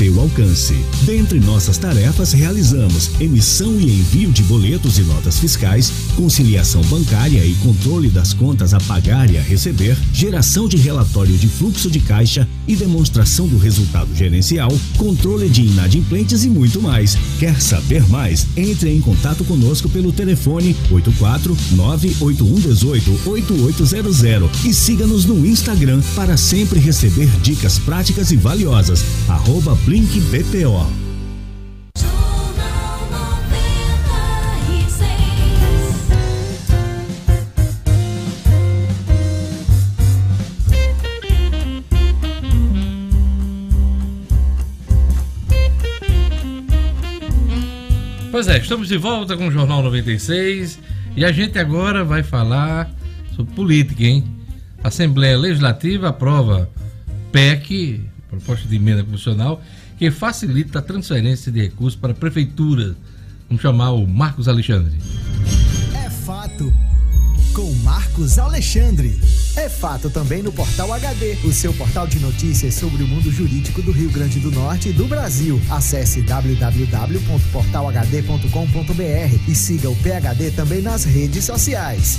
alcance. Dentre nossas tarefas, realizamos emissão e envio de boletos e notas fiscais, conciliação bancária e controle das contas a pagar e a receber, geração de relatório de fluxo de caixa e demonstração do resultado gerencial, controle de inadimplentes e muito mais. Quer saber mais? Entre em contato conosco pelo telefone 84 98118 8800 e siga-nos no Instagram para sempre receber dicas práticas e valiosas. Arroba Blink BPO. Pois é, estamos de volta com o Jornal 96 e a gente agora vai falar sobre política, hein? Assembleia Legislativa aprova PEC, proposta de emenda constitucional, que facilita a transferência de recursos para a prefeitura. Vamos chamar o Marcos Alexandre. É fato. Com Marcos Alexandre. é fato também no Portal HD, o seu portal de notícias sobre o mundo jurídico do Rio Grande do Norte e do Brasil. Acesse www.portalhd.com.br e siga o PHD também nas redes sociais.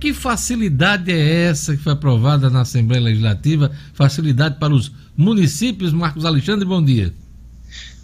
Que facilidade é essa que foi aprovada na Assembleia Legislativa? Facilidade para os municípios. Marcos Alexandre, bom dia.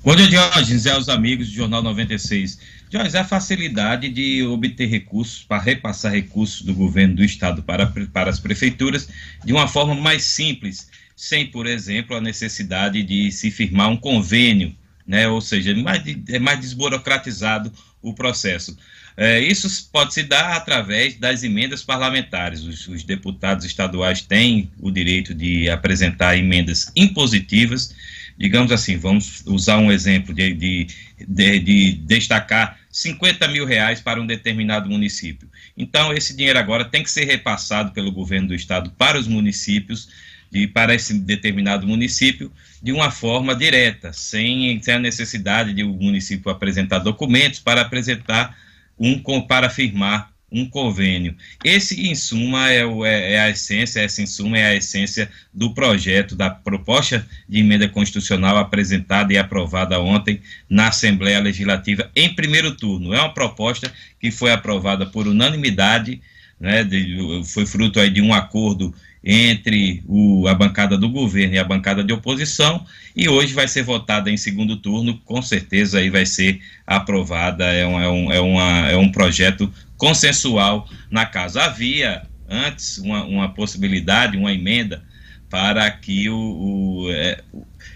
Bom dia, Diógenes aos amigos do Jornal 96. Diógenes, a facilidade de obter recursos, para repassar recursos do governo do estado para, para as prefeituras de uma forma mais simples, sem, por exemplo, a necessidade de se firmar um convênio, né? ou seja, mais, é mais desburocratizado o processo. É, isso pode se dar através das emendas parlamentares. Os, os, deputados estaduais têm o direito de apresentar emendas impositivas. Digamos assim, vamos usar um exemplo de, de, de, de destacar 50 mil reais para um determinado município. Então, esse dinheiro agora tem que ser repassado pelo governo do estado para os municípios e para esse determinado município de uma forma direta, sem, sem a necessidade de o município apresentar documentos para apresentar um para firmar um convênio. Esse, em suma, é, o, é, é, a essência, essa, em suma, é a essência do projeto, da proposta de emenda constitucional apresentada e aprovada ontem na Assembleia Legislativa em primeiro turno. É uma proposta que foi aprovada por unanimidade, né, de, foi fruto aí de um acordo entre o, a bancada do governo e a bancada de oposição, e hoje vai ser votada em segundo turno, com certeza aí vai ser aprovada, é um, é um, é uma, é um projeto consensual na casa. Havia antes uma, uma possibilidade, uma emenda, para que o, o, é,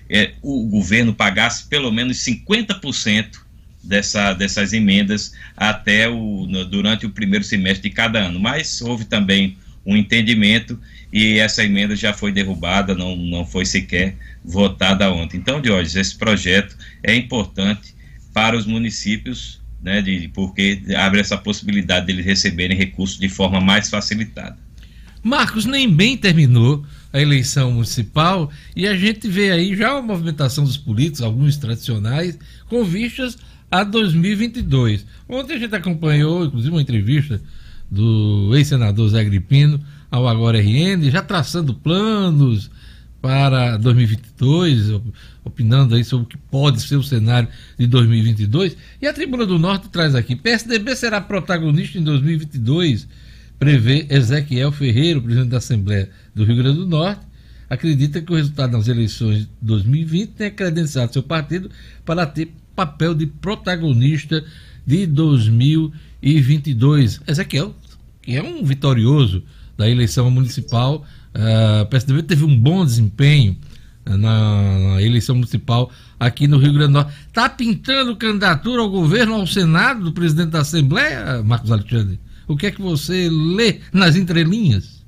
é, o governo pagasse pelo menos 50% dessa, dessas emendas até o, durante o primeiro semestre de cada ano. Mas houve também um entendimento e essa emenda já foi derrubada, não, não foi sequer votada ontem. Então, Diógenes, esse projeto é importante para os municípios, né, de, porque abre essa possibilidade de eles receberem recursos de forma mais facilitada. Marcos, nem bem terminou a eleição municipal e a gente vê aí já a movimentação dos políticos, alguns tradicionais, com vistas a 2022. Ontem a gente acompanhou, inclusive, uma entrevista do ex-senador Zé Gripino ao Agora RN, já traçando planos para 2022, opinando aí sobre o que pode ser o cenário de 2022. E a Tribuna do Norte traz aqui: PSDB será protagonista em 2022, prevê Ezequiel Ferreira, presidente da Assembleia do Rio Grande do Norte. Acredita que o resultado das eleições de 2020 tenha credenciado seu partido para ter papel de protagonista de 2022. Ezequiel, que é um vitorioso da eleição municipal, uh, o PSDB teve um bom desempenho uh, na, na, eleição municipal aqui no Rio Grande do Norte. Está pintando candidatura ao governo, ao Senado, do presidente da Assembleia, Marcos Alexandre? O que é que você lê nas entrelinhas?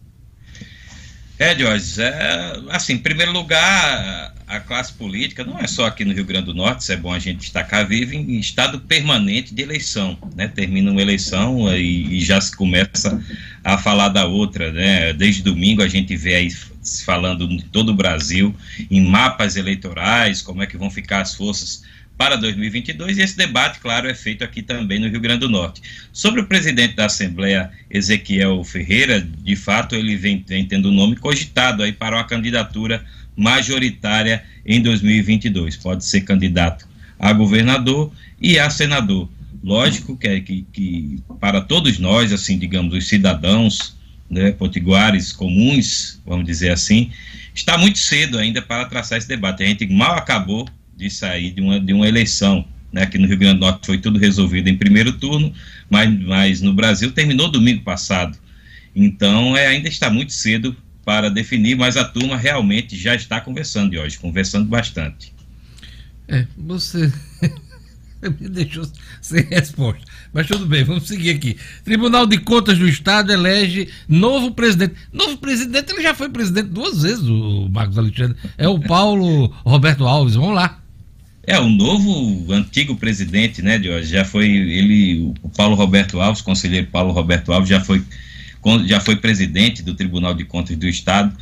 É, Diógenes, é, assim, em primeiro lugar, a classe política, não é só aqui no Rio Grande do Norte, isso é bom a gente destacar, vive em estado permanente de eleição, né? Termina uma eleição e, e já se começa a falar da outra, né? Desde domingo a gente vê aí falando em todo o Brasil, em mapas eleitorais, como é que vão ficar as forças para 2022 e esse debate, claro, é feito aqui também no Rio Grande do Norte. Sobre o presidente da Assembleia, Ezequiel Ferreira, de fato ele vem, vem tendo o nome cogitado aí para uma candidatura majoritária em 2022. Pode ser candidato a governador e a senador. Lógico que, é que, que para todos nós, assim, digamos, os cidadãos, né, potiguares comuns, vamos dizer assim, está muito cedo ainda para traçar esse debate. A gente mal acabou de sair de uma, de uma eleição. Né, aqui no Rio Grande do Norte foi tudo resolvido em primeiro turno, mas, mas no Brasil terminou domingo passado. Então é, ainda está muito cedo para definir, mas a turma realmente já está conversando de hoje, conversando bastante. É, você me deixou sem resposta. Mas tudo bem, vamos seguir aqui. Tribunal de Contas do Estado elege novo presidente. Novo presidente, ele já foi presidente duas vezes, o Marcos Alexandre. É o Paulo Roberto Alves. Vamos lá. É, o novo, antigo presidente, né, de já foi ele, o Paulo Roberto Alves, conselheiro Paulo Roberto Alves, já foi, já foi presidente do Tribunal de Contas do Estado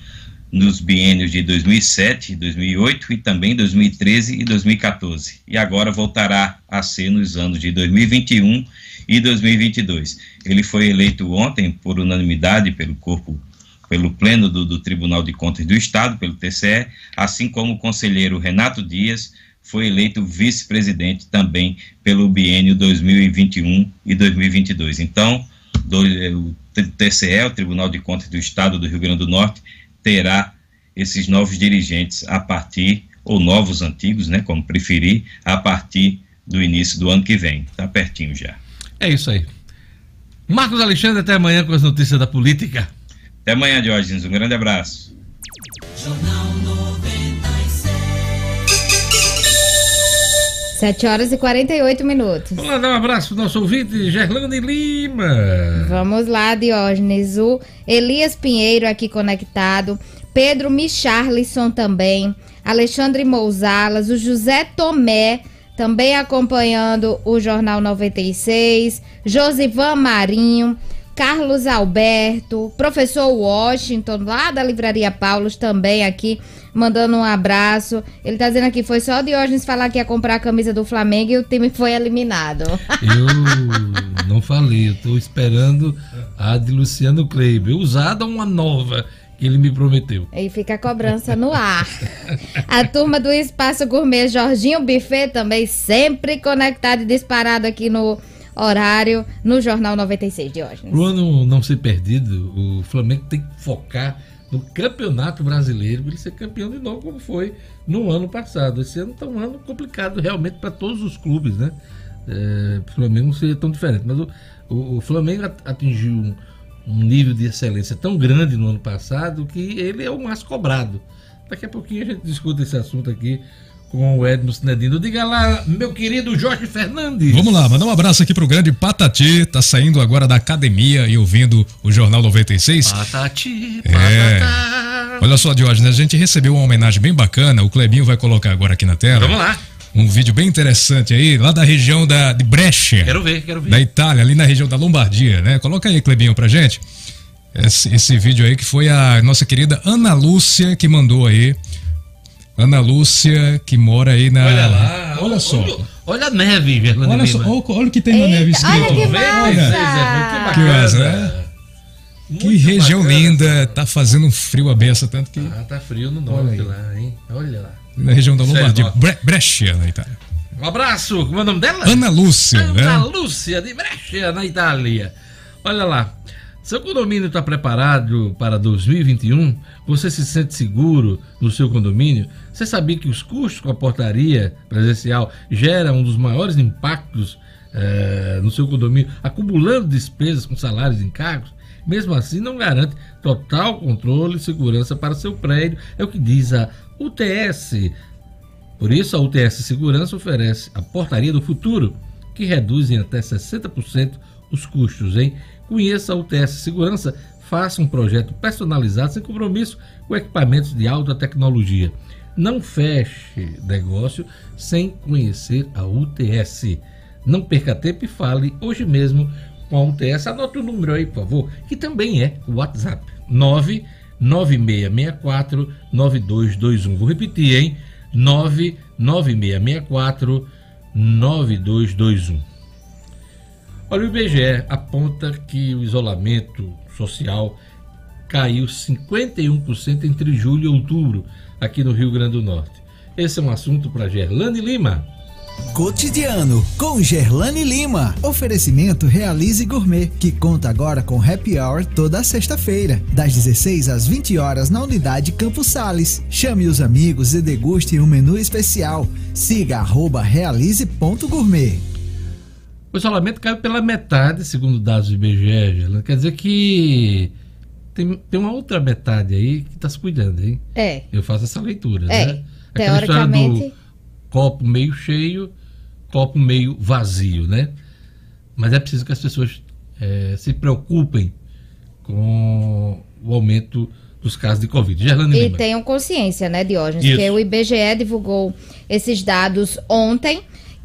nos biênios de 2007 e 2008 e também 2013 e 2014. E agora voltará a ser nos anos de 2021 e 2022. Ele foi eleito ontem por unanimidade pelo corpo pelo Pleno do, do Tribunal de Contas do Estado, pelo TCE, assim como o conselheiro Renato Dias foi eleito vice-presidente também pelo biênio 2021 e 2022. Então, do, o TCE, o Tribunal de Contas do Estado do Rio Grande do Norte, terá esses novos dirigentes a partir, ou novos antigos, né, como preferir, a partir do início do ano que vem. Está pertinho já. É isso aí. Marcos Alexandre, até amanhã com as notícias da política. Até amanhã, Diógenes. Um grande abraço. Jornal 7 horas e 48 minutos. Vamos lá dar um abraço pro nosso ouvinte, Gerlane Lima. Vamos lá, Diógenes. O Elias Pinheiro aqui conectado. Pedro Micharlisson também. Alexandre Mousalas. O José Tomé também acompanhando o Jornal 96, Josivan Marinho, Carlos Alberto, professor Washington, lá da Livraria Paulos, também aqui, mandando um abraço. Ele tá dizendo aqui, foi só Diógenes falar que ia comprar a camisa do Flamengo e o time foi eliminado. Eu não falei, eu tô esperando a de Luciano Kleiber, usada uma nova que ele me prometeu. E fica a cobrança no ar. a turma do Espaço Gourmet Jorginho Buffet também sempre conectado e disparado aqui no horário no Jornal 96 de hoje. Pro ano não ser perdido, o Flamengo tem que focar no Campeonato Brasileiro para ele ser campeão de novo, como foi no ano passado. Esse ano está um ano complicado realmente para todos os clubes, né? É, o Flamengo não seria tão diferente, mas o, o, o Flamengo atingiu um, um nível de excelência tão grande no ano passado que ele é o mais cobrado. Daqui a pouquinho a gente discute esse assunto aqui com o Edno Sinedino. Diga lá, meu querido Jorge Fernandes. Vamos lá, mandar um abraço aqui pro grande Patati, tá saindo agora da academia e ouvindo o Jornal 96. Patati, é. Olha só, Diógenes, a gente recebeu uma homenagem bem bacana, o Clebinho vai colocar agora aqui na tela. Vamos lá. Um vídeo bem interessante aí, lá da região da, de Brescia. Quero ver, quero ver. Da Itália, ali na região da Lombardia, né? Coloca aí, Clebinho, pra gente. Esse, esse vídeo aí que foi a nossa querida Ana Lúcia que mandou aí. Ana Lúcia, que mora aí na. Olha lá, olha, só. Olha, olha a neve, Fernando Olha, só, olha, olha o que tem na neve escrito. Olha que massa. Que Que massa, né? Que Muito região bacana. linda, tá fazendo um frio a beça, tanto que Ah, tá frio no norte lá, hein? Olha lá. na região da Lombardia. Bre Brescia, na Itália. Um abraço, como é o nome dela? Ana Lúcia, Ana né? Lúcia de Brescia, na Itália. Olha lá. Seu condomínio está preparado para 2021? Você se sente seguro no seu condomínio? Você sabia que os custos com a portaria presencial geram um dos maiores impactos eh, no seu condomínio, acumulando despesas com salários e encargos? Mesmo assim, não garante total controle e segurança para seu prédio, é o que diz a UTS, por isso, a UTS Segurança oferece a Portaria do Futuro, que reduz em até 60% os custos, hein? Conheça a UTS Segurança, faça um projeto personalizado sem compromisso com equipamentos de alta tecnologia. Não feche negócio sem conhecer a UTS. Não perca tempo e fale hoje mesmo com a UTS. Anote o número aí, por favor, que também é o WhatsApp. 99664 9221. Vou repetir, hein? 99664 9221. Olha, o IBGE aponta que o isolamento social caiu 51% entre julho e outubro aqui no Rio Grande do Norte. Esse é um assunto para Gerlane Lima. Cotidiano com Gerlane Lima. Oferecimento Realize Gourmet, que conta agora com happy hour toda sexta-feira, das 16 às 20 horas na unidade Campos Sales. Chame os amigos e deguste um menu especial. Siga realize.gourmet. O isolamento caiu pela metade, segundo dados do IBGE. Gerlane. Quer dizer que tem, tem uma outra metade aí que está se cuidando, hein? É. Eu faço essa leitura, É, né? Aquela história do teoricamente- copo meio cheio, copo meio vazio, né? Mas é preciso que as pessoas eh, se preocupem com o aumento dos casos de Covid. Gerlane E Lima. tenham consciência, né, Diógenes? Isso. Que o IBGE divulgou esses dados ontem.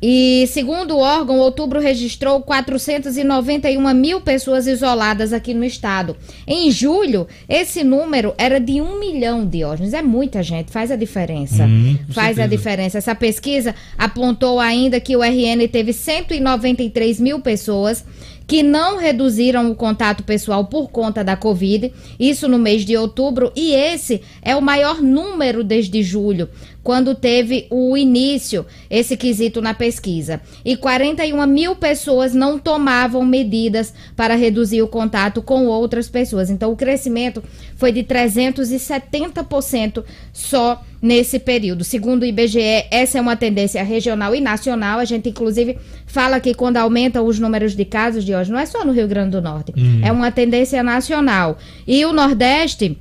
E, segundo o órgão, outubro registrou 491 mil pessoas isoladas aqui no estado. Em julho, esse número era de um milhão, Diógenes. É muita gente, faz a diferença. Hum, faz a certeza. diferença. Essa pesquisa apontou ainda que o RN teve 193 mil pessoas que não reduziram o contato pessoal por conta da Covid, isso no mês de outubro, e esse é o maior número desde julho quando teve o início, esse quesito na pesquisa. E 41 mil pessoas não tomavam medidas para reduzir o contato com outras pessoas. Então, o crescimento foi de 370% só nesse período. Segundo o IBGE, essa é uma tendência regional e nacional. A gente, inclusive, fala que quando aumentam os números de casos de hoje, não é só no Rio Grande do Norte, hum. é uma tendência nacional. E o Nordeste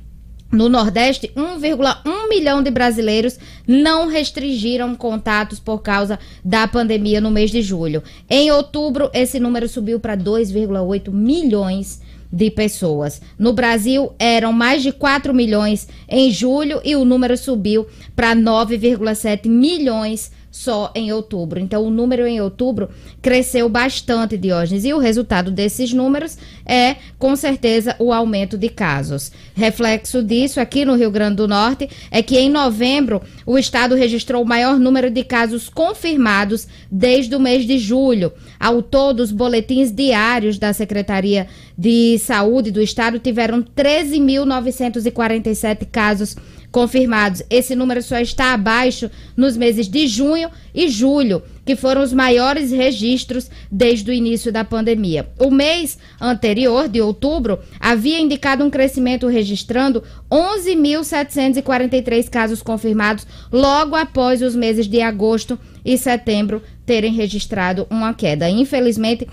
no Nordeste, 1,1 milhão de brasileiros não restringiram contatos por causa da pandemia no mês de julho. Em outubro, esse número subiu para 2,8 milhões de pessoas. No Brasil, eram mais de 4 milhões em julho e o número subiu para 9,7 milhões só em outubro. Então, o número em outubro cresceu bastante, Diógenes. E o resultado desses números é, com certeza, o aumento de casos. Reflexo disso, aqui no Rio Grande do Norte, é que em novembro o estado registrou o maior número de casos confirmados desde o mês de julho. Ao todo, os boletins diários da Secretaria de Saúde do estado tiveram 13.947 casos confirmados confirmados. Esse número só está abaixo nos meses de junho e julho, que foram os maiores registros desde o início da pandemia. O mês anterior, de outubro, havia indicado um crescimento registrando 11.743 casos confirmados logo após os meses de agosto e setembro terem registrado uma queda. Infelizmente,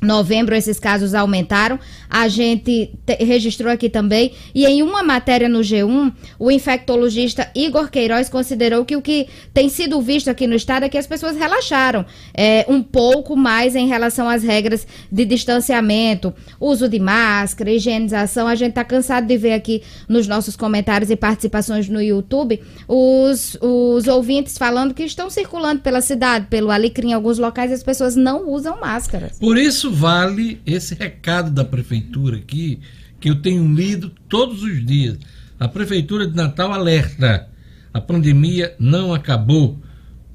Novembro esses casos aumentaram. A gente registrou aqui também. E em uma matéria no G1, o infectologista Igor Queiroz considerou que o que tem sido visto aqui no estado é que as pessoas relaxaram é, um pouco mais em relação às regras de distanciamento, uso de máscara, higienização. A gente está cansado de ver aqui nos nossos comentários e participações no YouTube os, os ouvintes falando que estão circulando pela cidade, pelo Alecrim, em alguns locais, as pessoas não usam máscaras. Por isso isso vale esse recado da prefeitura aqui, que eu tenho lido todos os dias. A prefeitura de Natal alerta: a pandemia não acabou.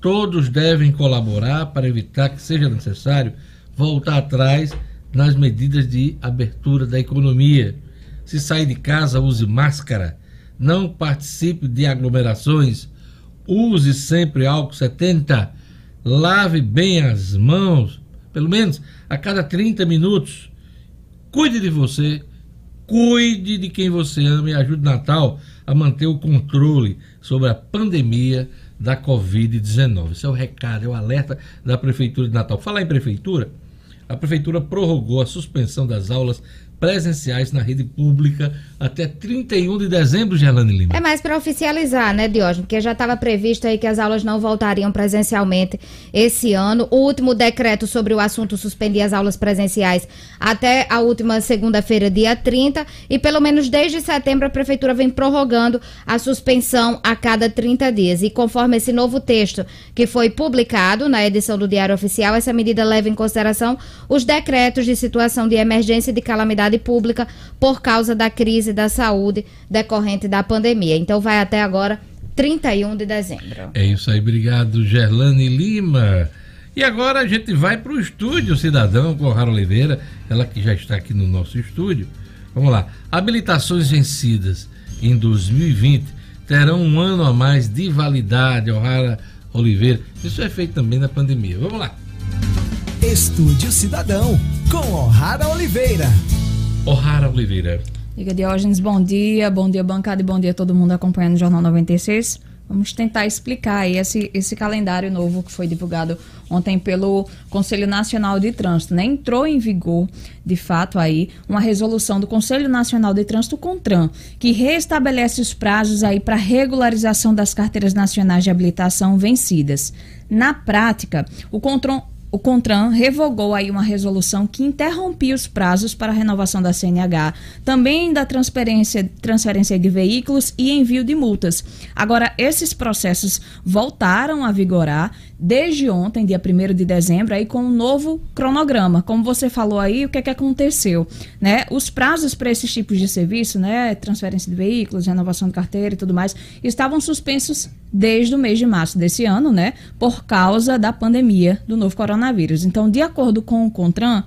Todos devem colaborar para evitar que seja necessário voltar atrás nas medidas de abertura da economia. Se sair de casa, use máscara. Não participe de aglomerações. Use sempre álcool 70. Lave bem as mãos pelo menos a cada 30 minutos. Cuide de você, cuide de quem você ama e ajude Natal a manter o controle sobre a pandemia da Covid-19. Esse é o recado, é o alerta da Prefeitura de Natal. Falar em Prefeitura, a Prefeitura prorrogou a suspensão das aulas presenciais na rede pública até 31 de dezembro, Gerlane Lima. É mais para oficializar, né, Diógenes? Porque já estava previsto aí que as aulas não voltariam presencialmente esse ano. O último decreto sobre o assunto suspendia as aulas presenciais até a última segunda-feira, dia 30, e pelo menos desde setembro a prefeitura vem prorrogando a suspensão a cada 30 dias. E conforme esse novo texto que foi publicado na edição do Diário Oficial, essa medida leva em consideração os decretos de situação de emergência e de calamidade pública por causa da crise da saúde decorrente da pandemia. Então vai até agora 31 de dezembro. É isso aí, obrigado Gerlane Lima. E agora a gente vai para o estúdio Cidadão com Rara Oliveira, ela que já está aqui no nosso estúdio. Vamos lá. Habilitações vencidas em 2020 terão um ano a mais de validade, O'Hara Oliveira. Isso é feito também na pandemia. Vamos lá. Estúdio Cidadão com O'Hara Oliveira. O'Hara Oliveira. Diga Diógenes, bom dia, bom dia bancada e bom dia todo mundo acompanhando o Jornal 96. Vamos tentar explicar esse, esse calendário novo que foi divulgado ontem pelo Conselho Nacional de Trânsito. Né? Entrou em vigor, de fato, aí uma resolução do Conselho Nacional de Trânsito, CONTRAN, que restabelece os prazos aí para regularização das carteiras nacionais de habilitação vencidas. Na prática, o CONTRAN o CONTRAN revogou aí uma resolução que interrompia os prazos para a renovação da CNH, também da transferência, transferência de veículos e envio de multas. Agora, esses processos voltaram a vigorar desde ontem, dia 1 de dezembro, aí com um novo cronograma. Como você falou aí, o que é que aconteceu? Né? Os prazos para esses tipos de serviço, né, transferência de veículos, renovação de carteira e tudo mais, estavam suspensos desde o mês de março desse ano, né, por causa da pandemia do novo coronavírus. Então, de acordo com o CONTRAN,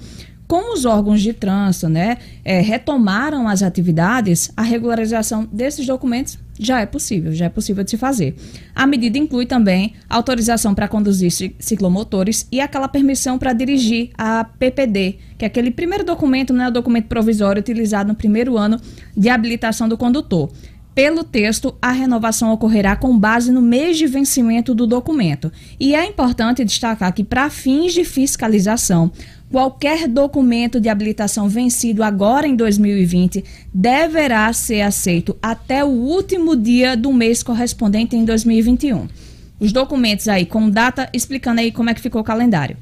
como os órgãos de trânsito né, é, retomaram as atividades, a regularização desses documentos já é possível, já é possível de se fazer. A medida inclui também autorização para conduzir ciclomotores e aquela permissão para dirigir a PPD, que é aquele primeiro documento, né, o documento provisório utilizado no primeiro ano de habilitação do condutor. Pelo texto, a renovação ocorrerá com base no mês de vencimento do documento. E é importante destacar que, para fins de fiscalização, qualquer documento de habilitação vencido agora em 2020 deverá ser aceito até o último dia do mês correspondente em 2021. Os documentos aí com data, explicando aí como é que ficou o calendário.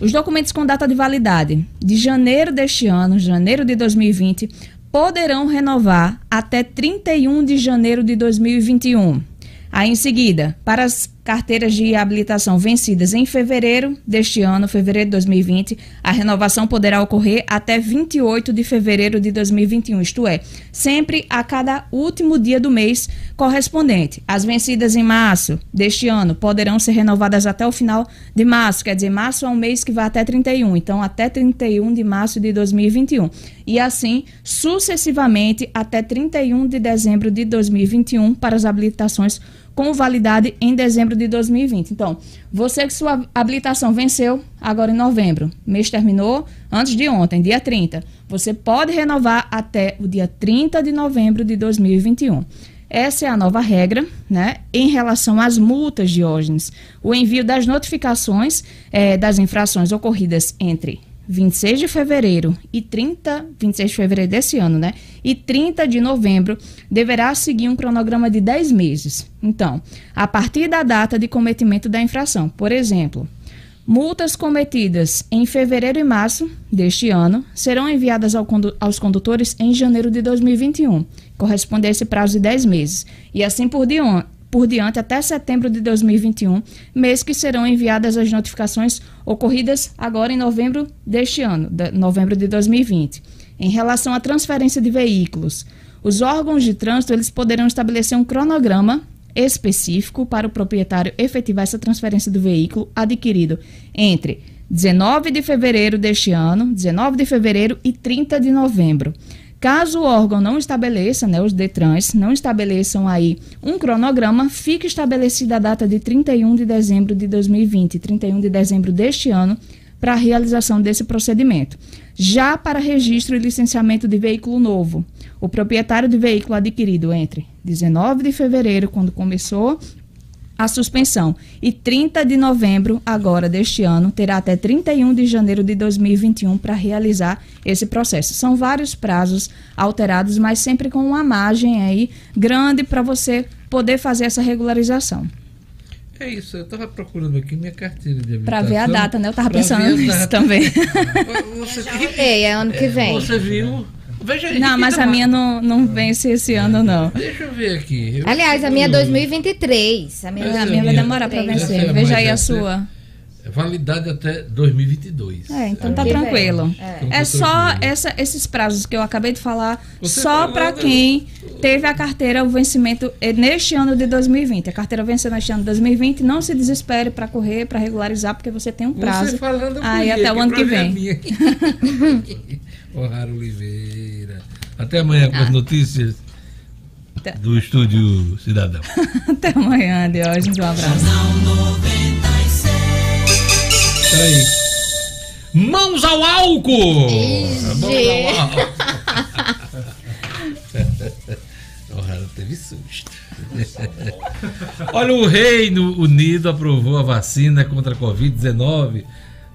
Os documentos com data de validade de janeiro deste ano, janeiro de 2020, poderão renovar até 31 de janeiro de 2021. Aí, em seguida, para as carteiras de habilitação vencidas em fevereiro deste ano, fevereiro de 2020, a renovação poderá ocorrer até 28 de fevereiro de 2021, isto é, sempre a cada último dia do mês correspondente. As vencidas em março deste ano poderão ser renovadas até o final de março, quer dizer, março é um mês que vai até 31, então até 31 de março de 2021. E assim sucessivamente até 31 de dezembro de 2021 para as habilitações com validade em dezembro de 2020. Então, você que sua habilitação venceu agora em novembro, mês terminou antes de ontem, dia 30, você pode renovar até o dia 30 de novembro de 2021. Essa é a nova regra, né? Em relação às multas, Diógenes, o envio das notificações é, das infrações ocorridas entre 26 de fevereiro e 30, 26 de fevereiro desse ano, né? E 30 de novembro deverá seguir um cronograma de 10 meses. Então, a partir da data de cometimento da infração, por exemplo, multas cometidas em fevereiro e março deste ano serão enviadas ao condu aos condutores em janeiro de 2021, corresponde a esse prazo de 10 meses. E assim por diante por diante até setembro de 2021, mês que serão enviadas as notificações ocorridas agora em novembro deste ano, de, novembro de 2020. Em relação à transferência de veículos, os órgãos de trânsito eles poderão estabelecer um cronograma específico para o proprietário efetivar essa transferência do veículo adquirido entre 19 de fevereiro deste ano, 19 de fevereiro e 30 de novembro. Caso o órgão não estabeleça, né, os DETRANs não estabeleçam aí um cronograma, fica estabelecida a data de 31 de dezembro de 2020, 31 de dezembro deste ano, para a realização desse procedimento. Já para registro e licenciamento de veículo novo, o proprietário de veículo adquirido entre 19 de fevereiro, quando começou a suspensão. E 30 de novembro, agora deste ano, terá até 31 de janeiro de 2021 para realizar esse processo. São vários prazos alterados, mas sempre com uma margem aí grande para você poder fazer essa regularização. É isso, eu estava procurando aqui minha carteira de. Para ver a data, né? Eu estava pensando nisso também. Você, é, é ano que vem. Você viu Veja aí. Não, mas tá a minha não, não vence esse ano, não. Deixa eu ver aqui. Eu Aliás, a minha é 2023. A minha, a minha vai demorar para vencer. É Veja aí a sua. É validade até 2022. É, então tá tranquilo. É, é só essa, esses prazos que eu acabei de falar, Você só para quem teve a carteira, o vencimento neste ano de 2020. A carteira venceu neste ano de 2020. Não se desespere para correr, para regularizar, porque você tem um prazo. Você falando aí até o ano que vem. Raro Oliveira. Até amanhã com as ah. notícias do Estúdio Cidadão. Até amanhã, Diógenes. Um abraço. Aí. Mãos ao álcool! Mãos ao álcool! o teve susto. Olha, o Reino Unido aprovou a vacina contra a Covid-19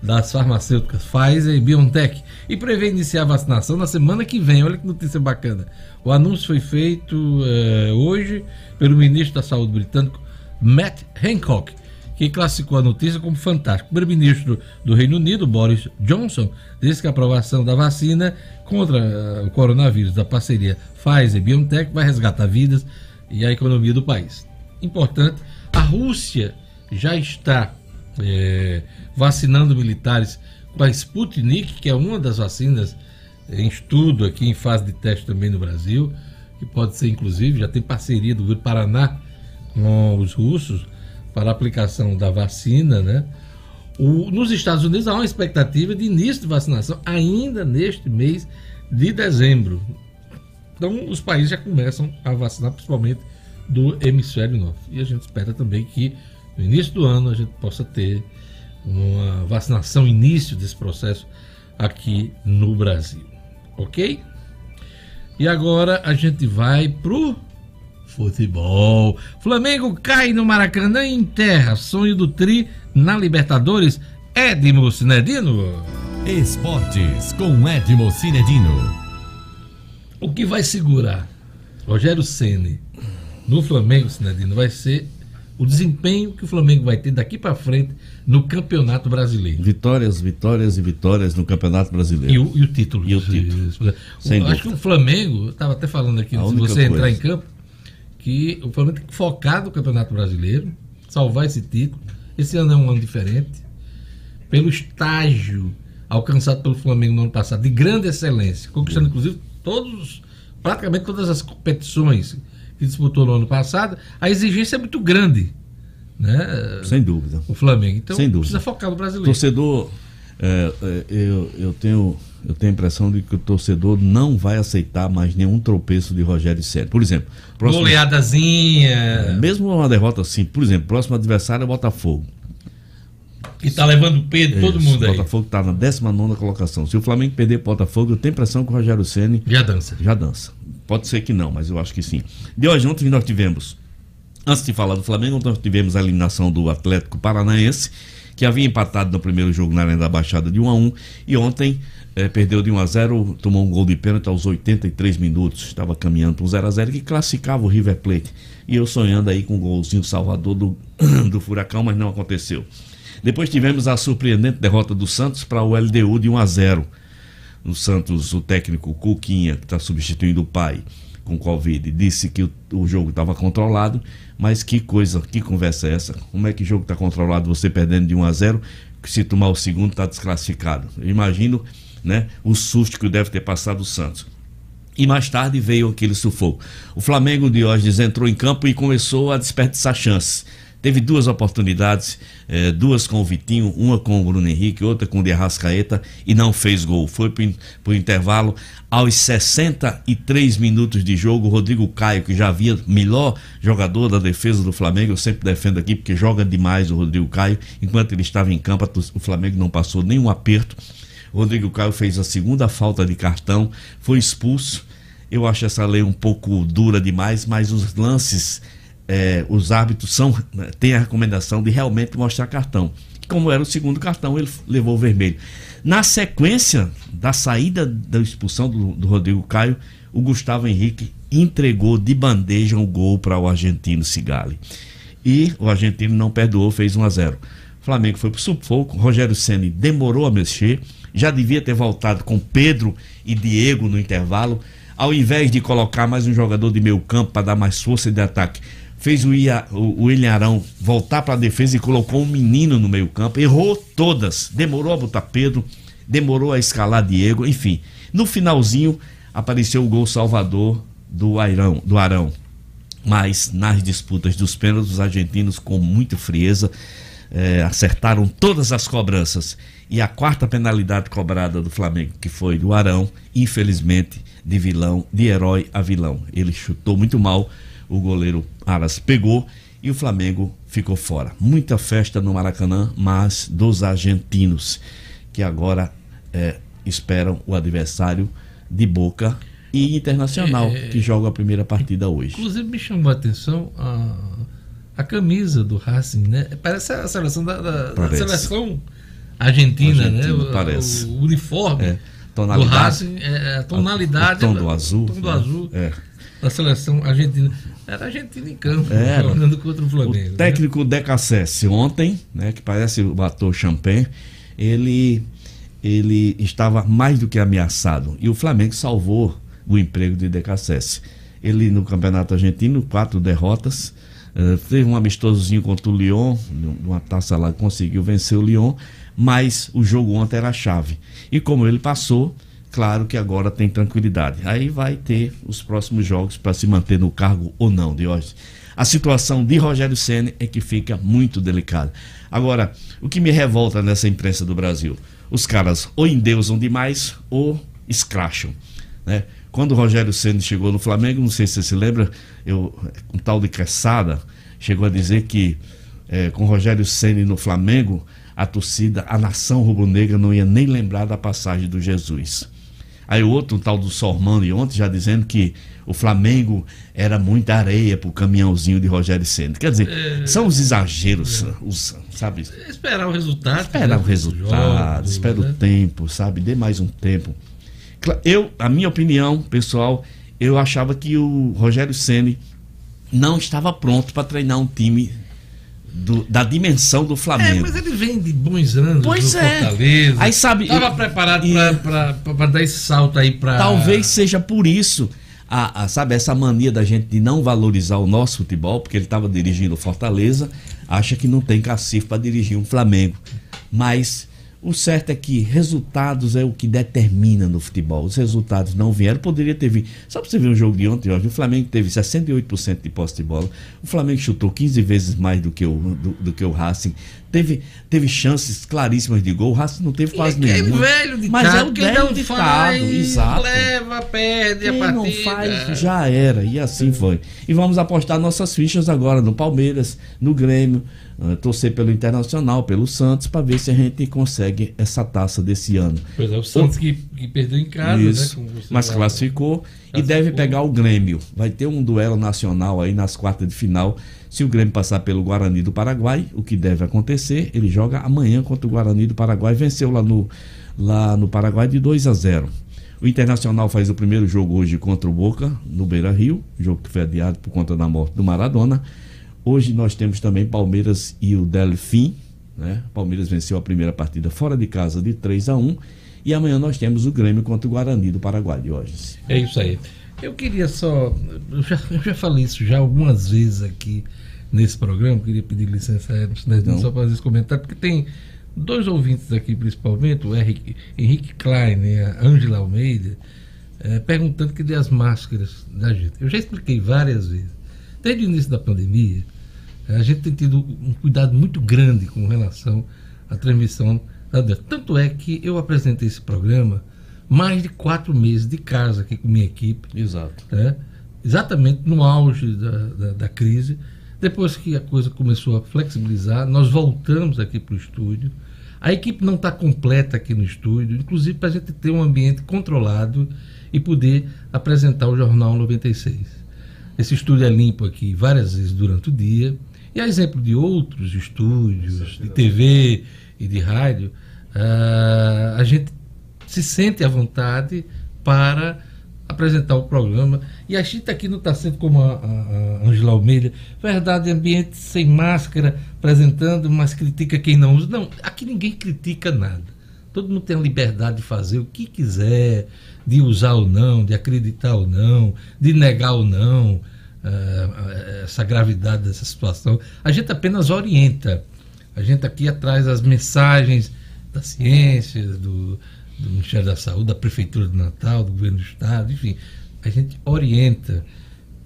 das farmacêuticas Pfizer e BioNTech e prevê iniciar a vacinação na semana que vem. Olha que notícia bacana. O anúncio foi feito eh, hoje pelo ministro da Saúde britânico Matt Hancock, que classificou a notícia como fantástica. O primeiro-ministro do Reino Unido, Boris Johnson, disse que a aprovação da vacina contra uh, o coronavírus da parceria Pfizer e BioNTech vai resgatar vidas e a economia do país. Importante, a Rússia já está é, vacinando militares com a Sputnik, que é uma das vacinas em estudo aqui em fase de teste também no Brasil, que pode ser inclusive, já tem parceria do Paraná com os russos para a aplicação da vacina, né? O, nos Estados Unidos há uma expectativa de início de vacinação ainda neste mês de dezembro. Então os países já começam a vacinar, principalmente do hemisfério norte. E a gente espera também que no início do ano a gente possa ter uma vacinação, início desse processo aqui no Brasil. Ok? E agora a gente vai pro futebol. Flamengo cai no Maracanã em terra. Sonho do Tri na Libertadores. Edmo Cinedino. Esportes com Edmo Cinedino. O que vai segurar Rogério Ceni no Flamengo, Cinedino, vai ser o desempenho que o Flamengo vai ter daqui para frente no Campeonato Brasileiro. Vitórias, vitórias e vitórias no Campeonato Brasileiro. E o, e o título. E o título. Sem o, acho que o Flamengo, eu estava até falando aqui, se você entrar em campo, que o Flamengo tem que focar no Campeonato Brasileiro, salvar esse título. Esse ano é um ano diferente. Pelo estágio alcançado pelo Flamengo no ano passado, de grande excelência, conquistando inclusive todos, praticamente todas as competições que disputou no ano passado, a exigência é muito grande. Né? Sem dúvida. O Flamengo. Então Sem dúvida. precisa focar no brasileiro. Torcedor, é, é, eu, eu, tenho, eu tenho a impressão de que o torcedor não vai aceitar mais nenhum tropeço de Rogério Ceni. Por exemplo, próximo, goleadazinha. Mesmo uma derrota assim, por exemplo, próximo adversário é o Botafogo. Que tá levando o Pedro, todo mundo aí. O Botafogo tá na 19 colocação. Se o Flamengo perder o Botafogo, eu tenho a impressão que o Rogério Ceni já dança. Já dança. Pode ser que não, mas eu acho que sim. De hoje, ontem nós tivemos, antes de falar do Flamengo, nós tivemos a eliminação do Atlético Paranaense, que havia empatado no primeiro jogo na Arena da Baixada de 1 a 1 e ontem eh, perdeu de 1 a 0 tomou um gol de pênalti aos 83 minutos, estava caminhando para um 0 a 0 que classificava o River Plate. E eu sonhando aí com um golzinho salvador do, do Furacão, mas não aconteceu. Depois tivemos a surpreendente derrota do Santos para o LDU de 1 a 0. No Santos, o técnico Cuquinha, que está substituindo o pai com Covid, disse que o, o jogo estava controlado, mas que coisa, que conversa é essa? Como é que o jogo está controlado, você perdendo de 1 a 0, que se tomar o segundo está desclassificado? Eu imagino né, o susto que deve ter passado o Santos. E mais tarde veio aquele sufoco. O Flamengo de hoje entrou em campo e começou a desperdiçar chances Teve duas oportunidades, eh, duas com o Vitinho, uma com o Bruno Henrique, outra com o de Arrascaeta e não fez gol. Foi para o intervalo. Aos 63 minutos de jogo, Rodrigo Caio, que já havia melhor jogador da defesa do Flamengo, eu sempre defendo aqui porque joga demais o Rodrigo Caio. Enquanto ele estava em campo, o Flamengo não passou nenhum aperto. Rodrigo Caio fez a segunda falta de cartão, foi expulso. Eu acho essa lei um pouco dura demais, mas os lances é, os árbitros são, né, têm a recomendação de realmente mostrar cartão. Como era o segundo cartão, ele levou o vermelho. Na sequência da saída da expulsão do, do Rodrigo Caio, o Gustavo Henrique entregou de bandeja o um gol para o argentino Sigali. E o argentino não perdoou, fez 1 a 0. O Flamengo foi para o sufoco, Rogério Ceni demorou a mexer, já devia ter voltado com Pedro e Diego no intervalo, ao invés de colocar mais um jogador de meio campo para dar mais força de ataque fez o, Ia, o, o William Arão voltar para a defesa e colocou um menino no meio-campo, errou todas, demorou a botar Pedro, demorou a escalar Diego, enfim. No finalzinho apareceu o gol salvador do Airão, do Arão. Mas nas disputas dos pênaltis, os argentinos, com muita frieza, eh, acertaram todas as cobranças. E a quarta penalidade cobrada do Flamengo, que foi do Arão, infelizmente, de vilão, de herói a vilão. Ele chutou muito mal o goleiro Aras pegou e o Flamengo ficou fora. Muita festa no Maracanã, mas dos argentinos, que agora é, esperam o adversário de Boca e Internacional, é, que joga a primeira partida hoje. Inclusive me chamou a atenção a, a camisa do Racing, né? Parece a seleção da, da, da seleção argentina, né? Parece. O, o uniforme é, tonalidade, do Racing, é, a tonalidade. O, tom do azul. O tom do né? azul. É da seleção argentina. Era argentino em campo, Era. jogando contra o Flamengo. O né? técnico né? Decassese ontem, né, que parece o ator Champagne, ele, ele estava mais do que ameaçado. E o Flamengo salvou o emprego de Decassese. Ele no Campeonato Argentino, quatro derrotas. Uh, teve um amistosozinho contra o Lyon, uma taça lá, conseguiu vencer o Lyon, mas o jogo ontem era a chave. E como ele passou, claro que agora tem tranquilidade. Aí vai ter os próximos jogos para se manter no cargo ou não, Diógenes. A situação de Rogério Senna é que fica muito delicada. Agora, o que me revolta nessa imprensa do Brasil? Os caras ou endeusam demais ou escracham. Né? Quando o Rogério Senna chegou no Flamengo, não sei se você se lembra, eu, um tal de Quesada chegou a dizer que é, com Rogério Senna no Flamengo, a torcida, a nação rubro-negra não ia nem lembrar da passagem do Jesus. Aí o outro, um tal do Sormano, e ontem já dizendo que o Flamengo era muita areia pro caminhãozinho de Rogério Senna. Quer dizer, é, são os exageros, é. os, sabe? Esperar o resultado. Esperar né? o resultado, espera né? o tempo, sabe? Dê mais um tempo. Eu, a minha opinião, pessoal, eu achava que o Rogério Ceni não estava pronto para treinar um time do, da dimensão do Flamengo. É, mas ele vem de bons anos pois é. Fortaleza. Aí sabe, estava preparado para dar esse salto aí para Talvez seja por isso a, a, sabe essa mania da gente de não valorizar o nosso futebol, porque ele estava dirigindo o Fortaleza, acha que não tem cacife para dirigir um Flamengo. Mas o certo é que resultados é o que determina no futebol. Os resultados não vieram. Poderia ter vindo. Só para você ver o jogo de ontem, o Flamengo teve 68% de posse de bola. O Flamengo chutou 15 vezes mais do que o, do, do que o Racing. Teve, teve chances claríssimas de gol. O Racing não teve quase é nenhuma. velho de Mas é o velho ditado, faz, exato. Leva, perde Quem a partida. não faz, já era. E assim foi. E vamos apostar nossas fichas agora no Palmeiras, no Grêmio torcer pelo Internacional, pelo Santos, para ver se a gente consegue essa taça desse ano. Pois é, o Santos que, que perdeu em casa, Isso, né? Mas classificou, classificou e deve pegar o Grêmio. Vai ter um duelo nacional aí nas quartas de final. Se o Grêmio passar pelo Guarani do Paraguai, o que deve acontecer, ele joga amanhã contra o Guarani do Paraguai. Venceu lá no, lá no Paraguai de 2 a 0. O Internacional faz o primeiro jogo hoje contra o Boca, no Beira Rio, jogo que foi adiado por conta da morte do Maradona. Hoje nós temos também Palmeiras e o Delfim. Né? Palmeiras venceu a primeira partida fora de casa de 3 a 1 E amanhã nós temos o Grêmio contra o Guarani do Paraguai de hoje. É isso aí. Eu queria só. Eu já, eu já falei isso já algumas vezes aqui nesse programa. Eu queria pedir licença a só para fazer esse comentário, porque tem dois ouvintes aqui, principalmente, o Henrique, Henrique Klein e a Ângela Almeida, é, perguntando que as máscaras da gente. Eu já expliquei várias vezes. Desde o início da pandemia, a gente tem tido um cuidado muito grande com relação à transmissão da doença. Tanto é que eu apresentei esse programa mais de quatro meses de casa aqui com minha equipe. Exato. Né? Exatamente no auge da, da, da, crise. Depois que a coisa começou a flexibilizar, nós voltamos aqui para o estúdio. A equipe não está completa aqui no estúdio, inclusive para a gente ter um ambiente controlado e poder apresentar o Jornal 96. Esse estúdio é limpo aqui várias vezes durante o dia. E a exemplo de outros estúdios, de TV e de rádio, uh, a gente se sente à vontade para apresentar o programa. E a gente aqui não está sendo como a, a, Angela Almeida, verdade, ambiente sem máscara, apresentando, mas critica quem não usa. Não, aqui ninguém critica nada. Todo mundo tem a liberdade de fazer o que quiser, de usar ou não, de acreditar ou não, de negar ou não. Eh, essa gravidade dessa situação. A gente apenas orienta. A gente aqui atrás as mensagens da ciência, do, do Ministério da Saúde, da Prefeitura de Natal, do Governo do Estado, enfim. A gente orienta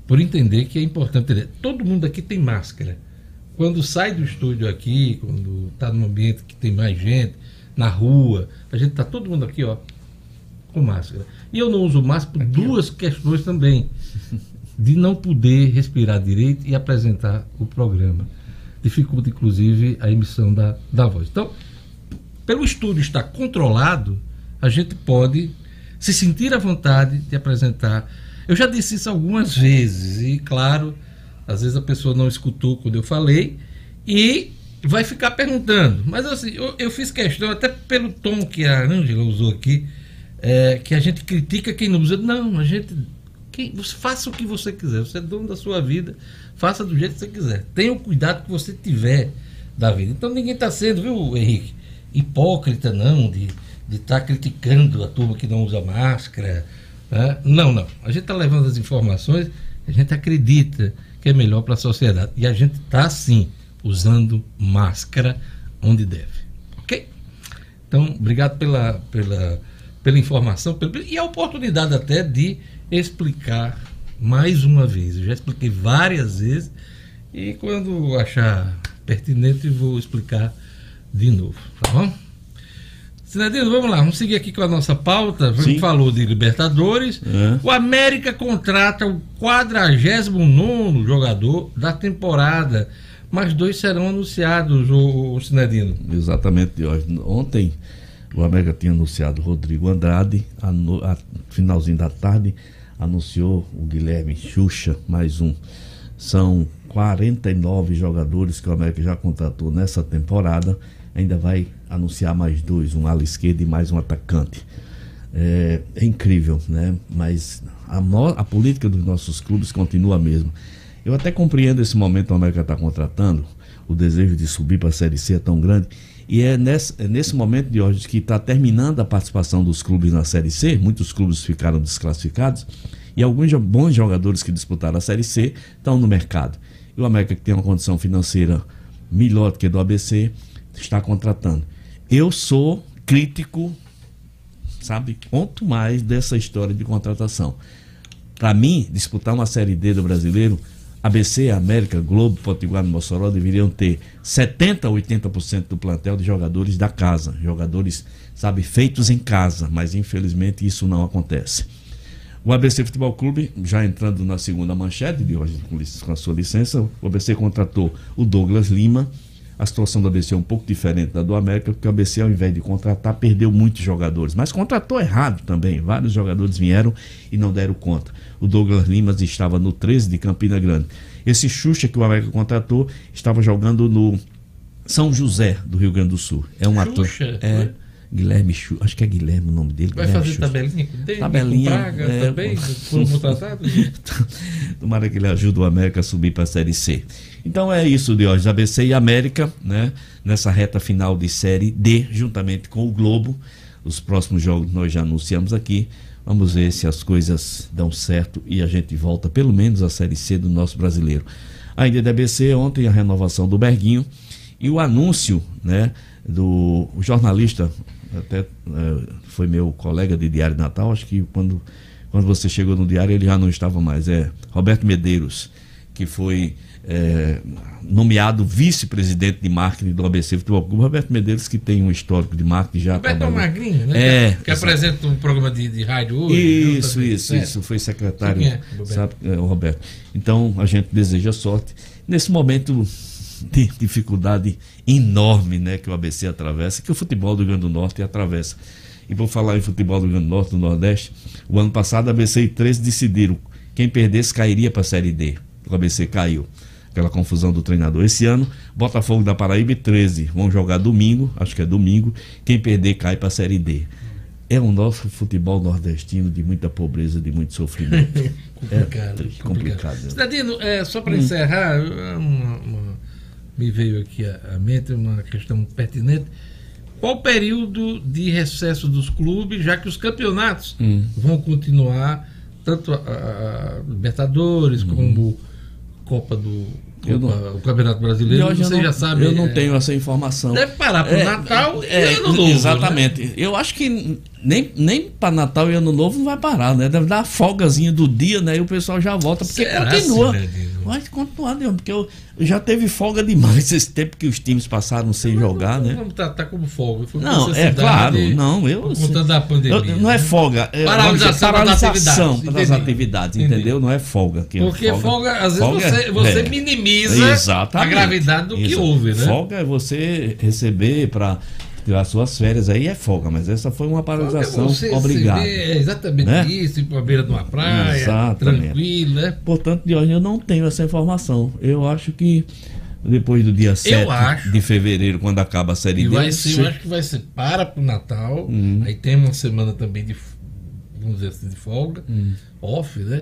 por entender que é importante. Todo mundo aqui tem máscara. Quando sai do estúdio aqui, quando está num ambiente que tem mais gente, na rua, a gente está todo mundo aqui, ó, com máscara. E eu não uso máscara por aqui, duas ó. questões também de não poder respirar direito e apresentar o programa. Dificulta, inclusive, a emissão da, da voz. Então, pelo estúdio estar controlado, a gente pode se sentir à vontade de apresentar. Eu já disse isso algumas vezes, e claro, às vezes a pessoa não escutou quando eu falei, e vai ficar perguntando. Mas assim, eu, eu fiz questão, até pelo tom que a Ângela usou aqui, é, que a gente critica quem não usa. Não, a gente você faça o que você quiser. Você é dono da sua vida. Faça do jeito que você quiser. Tenha o cuidado que você tiver da vida. Então ninguém está sendo, viu, Henrique, hipócrita, não, de estar tá criticando a turma que não usa máscara. Né? Não, não. A gente está levando as informações, a gente acredita que é melhor para a sociedade. E a gente está, sim, usando máscara onde deve. Ok? Então, obrigado pela, pela pela informação e a oportunidade até de explicar mais uma vez. Eu já expliquei várias vezes e quando achar pertinente vou explicar de novo, tá bom? Sinadino, vamos lá, vamos seguir aqui com a nossa pauta. A gente falou de Libertadores. É. O América contrata o 49 jogador da temporada. Mas dois serão anunciados, o, o Sinadino. Exatamente, Jorge. Ontem o América tinha anunciado o Rodrigo Andrade, a, no, a finalzinho da tarde anunciou o Guilherme Xuxa, mais um. São 49 jogadores que o América já contratou nessa temporada. Ainda vai anunciar mais dois, um ala esquerda e mais um atacante. É, é incrível, né? Mas a, no, a política dos nossos clubes continua a mesma. Eu até compreendo esse momento que o América está contratando, o desejo de subir para a Série C é tão grande. E é nesse, é nesse momento de hoje que está terminando a participação dos clubes na Série C, muitos clubes ficaram desclassificados, e alguns bons jogadores que disputaram a Série C estão no mercado. E o América, que tem uma condição financeira melhor do que a do ABC, está contratando. Eu sou crítico, sabe, quanto mais dessa história de contratação. Para mim, disputar uma Série D do brasileiro, ABC, América, Globo, Potiguar e Mossoró deveriam ter 70% a 80% do plantel de jogadores da casa, jogadores, sabe, feitos em casa, mas infelizmente isso não acontece. O ABC Futebol Clube, já entrando na segunda manchete de hoje, com a sua licença, o ABC contratou o Douglas Lima. A situação do ABC é um pouco diferente da do América, porque o ABC, ao invés de contratar, perdeu muitos jogadores. Mas contratou errado também. Vários jogadores vieram e não deram conta. O Douglas Lima estava no 13 de Campina Grande. Esse Xuxa que o América contratou estava jogando no São José, do Rio Grande do Sul. É um ator. É. né? Guilherme Xuxa, acho que é Guilherme o nome dele. Vai Guilherme fazer Xuxa. tabelinha com dele? Tabelinha. Com Praga é, também? Foram contratados? Tomara que ele ajude o América a subir para a Série C. Então é isso, Diógenes. ABC e América, né? Nessa reta final de Série D, juntamente com o Globo. Os próximos jogos nós já anunciamos aqui. Vamos ver se as coisas dão certo e a gente volta pelo menos à Série C do nosso brasileiro. Ainda da ABC, ontem a renovação do Berguinho e o anúncio, né? Do jornalista, até eh, foi meu colega de Diário Natal, acho que quando, quando você chegou no Diário ele já não estava mais, é Roberto Medeiros, que foi eh, nomeado vice-presidente de marketing do ABC Futebol Clube. Roberto Medeiros, que tem um histórico de marketing já. Roberto é trabalhou- magrinho, né? É. Que, apresenta um programa de, de rádio hoje. Isso, né? isso, Certo. isso. Foi secretário, é, Roberto? sabe, é, o Roberto. Então, a gente deseja sorte. Nesse momento de dificuldade enorme né, que o ABC atravessa, que o futebol do Rio Grande do Norte atravessa. E vou falar em futebol do Rio Grande do Norte, do Nordeste. O ano passado, a ABC e 13 decidiram. Quem perdesse cairia para a Série D. O ABC caiu. Aquela confusão do treinador. Esse ano, Botafogo da Paraíba e 13 vão jogar domingo, acho que é domingo. Quem perder cai para a Série D. É o nosso futebol nordestino de muita pobreza, de muito sofrimento. Complicado, é complicado. Cidadino, é, só para Hum. encerrar, é uma- uma- me veio aqui à mente uma questão pertinente. Qual o período de recesso dos clubes, já que os campeonatos Hum. vão continuar, tanto a, a- Libertadores como Copa do Hum. Não- o Campeonato Brasileiro, você não- já sabe. Eu não é, tenho essa informação. Deve parar pro Natal e Ano Novo, Exatamente. Eu acho que nem, nem para Natal e Ano Novo não vai parar, né? Deve dar uma folgazinha do dia, né? E o pessoal já volta, porque Será, continua. Vai continuar, Leandro, porque eu, já teve folga demais esse tempo que os times passaram sem jogar, né? Vamos tratar como folga. foi Não, é claro, não, eu por conta da pandemia. eu- não é folga, é Paralisação dizer, das paralisação atividades, das atividades, entendeu? Não é folga. que Porque folga, às vezes, folga você, é- você é. minimiza Exatamente. a gravidade do que houve, né? Folga é você receber para tirar suas férias aí é folga, mas essa foi uma paralisação Você obrigada. É exatamente Né? isso, ir para a beira de uma praia, Exatamente. tranquilo, né? Portanto, de hoje eu não tenho essa informação. Eu acho que depois do dia 7 acho. de fevereiro, quando acaba a série D, vai ser, se- eu acho que vai ser para pro Natal, Hum. aí tem uma semana também de, vamos dizer assim, de folga, off, né?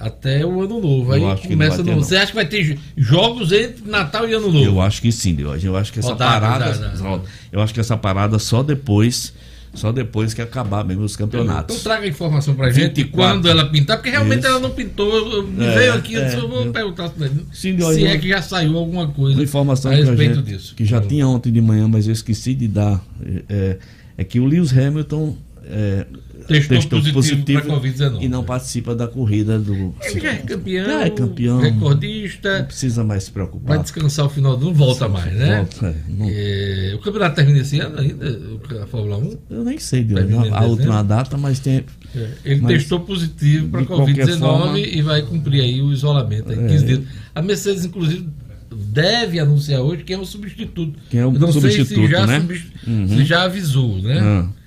Até o ano novo. Eu Aí começa no. Você acha que vai ter jo- jogos entre Natal e Ano Novo? Eu acho que sim, Deus. Eu acho que essa Rodada, parada. rodada. só- Eu acho que essa parada só depois. Só depois que acabar mesmo os campeonatos. Então traga a informação pra gente 24. quando ela pintar, porque realmente Isso. ela não pintou. eu- Me É, veio aqui, eu é, eu vou eu- perguntar se, Sim, se eu- é que já saiu alguma coisa Uma informação a respeito gente- disso. que já tinha ontem de manhã, mas eu esqueci de dar. É, é que o Lewis Hamilton é, testou, testou positivo, positivo Covid-19 e não participa da corrida do. Ele já é campeão, já é campeão, recordista. Não precisa mais se preocupar. Vai descansar o final do não volta Sim, mais, né? Volta, é, não... é, o campeonato termina esse ano ainda, a Fórmula 1? Eu nem sei, Deus, a última data, mas tem. É, ele mas, testou positivo para Covid-19 forma... e vai cumprir aí o isolamento. Aí, 15 dias. A Mercedes, inclusive, deve anunciar hoje quem é o substituto. Quem é o não substituto, sei se já, né? Uhum. se já avisou, né? Uhum.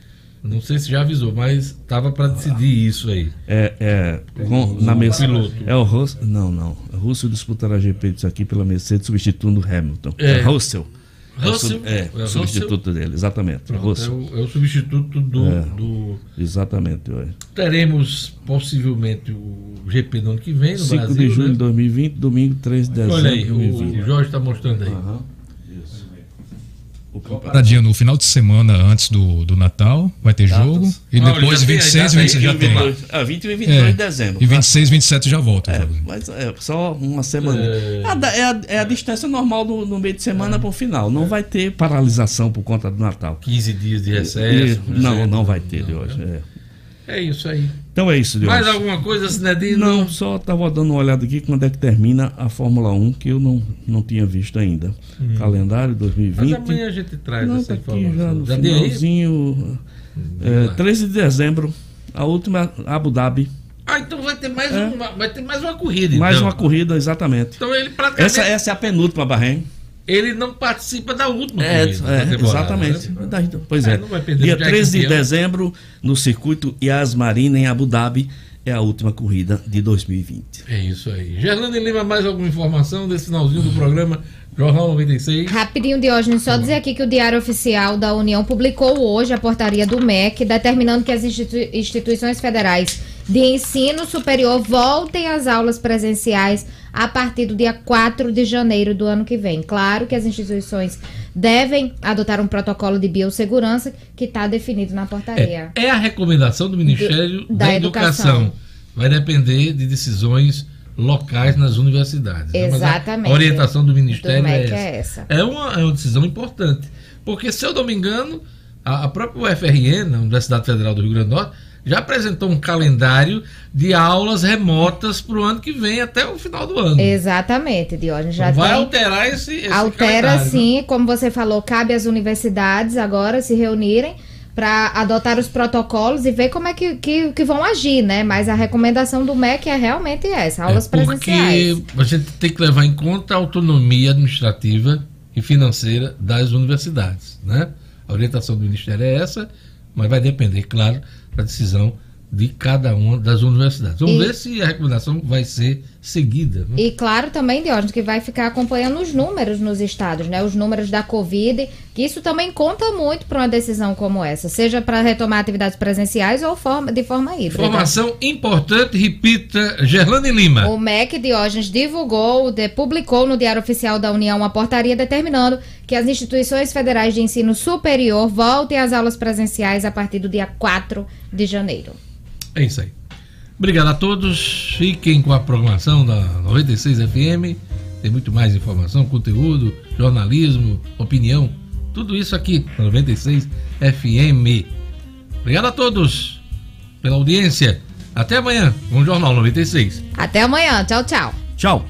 Não sei se já avisou, mas estava para decidir isso aí. É, é com, na Mercedes. É o Russell. Não, não. O Russell disputará GP disso aqui pela Mercedes, substituindo Hamilton. É, é Russell. Russell é, é o substituto Russell? dele, exatamente. Pronto, é, o, é, o, substituto do, é, do. Exatamente. Teremos possivelmente o GP no ano que vem, no 5 Brasil. 5 de julho né? de 2020, domingo 3 de dezembro. Olha aí, o, o Jorge está mostrando aí. Uhum. Paradinha no final de semana antes do, do Natal, vai ter Datas. jogo. E ah, depois 26 e 27 já tem. Ah, 20 e 22 é, de dezembro. E 26 e 27 já volta. É, mas é só uma semana. É, é, a, é, a, é a distância normal do, no meio de semana é. para o final. Não vai ter paralisação por conta do Natal. 15 dias de recesso. E, não, não vai ter de hoje. É. É isso aí. Então é isso, Deus. Mais alguma coisa, Sinedino? Não, só estava dando uma olhada aqui quando é que termina a Fórmula 1, que eu não, não tinha visto ainda. Hum. Calendário 2020. Mas amanhã a gente traz não, essa tá informação. já no já finalzinho. É, 13 de dezembro, a última Abu Dhabi. Ah, então vai ter mais, é. uma, vai ter mais uma corrida. Mais então. uma corrida, exatamente. Então ele praticamente... essa, essa é a penúltima, Bahrein ele não participa da última é, corrida. É, exatamente. Né? Pois é. é. Dia 13 de dezembro, no circuito Yas Marina, em Abu Dhabi, é a última corrida de 2020. É isso aí. Gerlane Lima, mais alguma informação desse finalzinho do programa Jornal 96? Rapidinho, Diógenes, só dizer aqui que o Diário Oficial da União publicou hoje a portaria do MEC, determinando que as institu instituições federais de ensino superior voltem às aulas presenciais a partir do dia 4 de janeiro do ano que vem. Claro que as instituições devem adotar um protocolo de biossegurança que está definido na portaria. É, é, a recomendação do Ministério do, da, da Educação. Educação. Vai depender de decisões locais nas universidades. Exatamente. A orientação do Ministério do é, essa. é, essa. É uma, é uma decisão importante. Porque, se eu não me engano, a, a própria UFRN, a Universidade Federal do Rio Grande do Norte, já apresentou um calendário de aulas remotas para o ano que vem até o final do ano. Exatamente, Diógenes. Já então vai tem... alterar esse, esse Altera né? sim, né? como você falou, cabe às universidades agora se reunirem para adotar os protocolos e ver como é que, que, que, vão agir, né? Mas a recomendação do MEC é realmente essa, aulas é presenciais. Porque a gente tem que levar em conta a autonomia administrativa e financeira das universidades, né? A orientação do Ministério é essa, mas vai depender, claro, da decisão de cada uma das universidades. Vamos e, ver se a recomendação vai ser seguida. Né? E claro também, Diógenes, que vai ficar acompanhando os números nos estados, né? Os números da Covid, que isso também conta muito para uma decisão como essa, seja para retomar atividades presenciais ou forma, de forma híbrida. Informação importante, repita, Gerlane Lima. O MEC Diógenes divulgou, de, publicou no Diário Oficial da União uma portaria determinando que as instituições federais de ensino superior voltem às aulas presenciais a partir do dia 4 de janeiro. É isso aí. Obrigado a todos. Fiquem com a programação da 96 FM. Tem muito mais informação, conteúdo, jornalismo, opinião. Tudo isso aqui na 96 FM. Obrigado a todos pela audiência. Até amanhã com o Jornal 96. Até amanhã. Tchau, tchau. Tchau.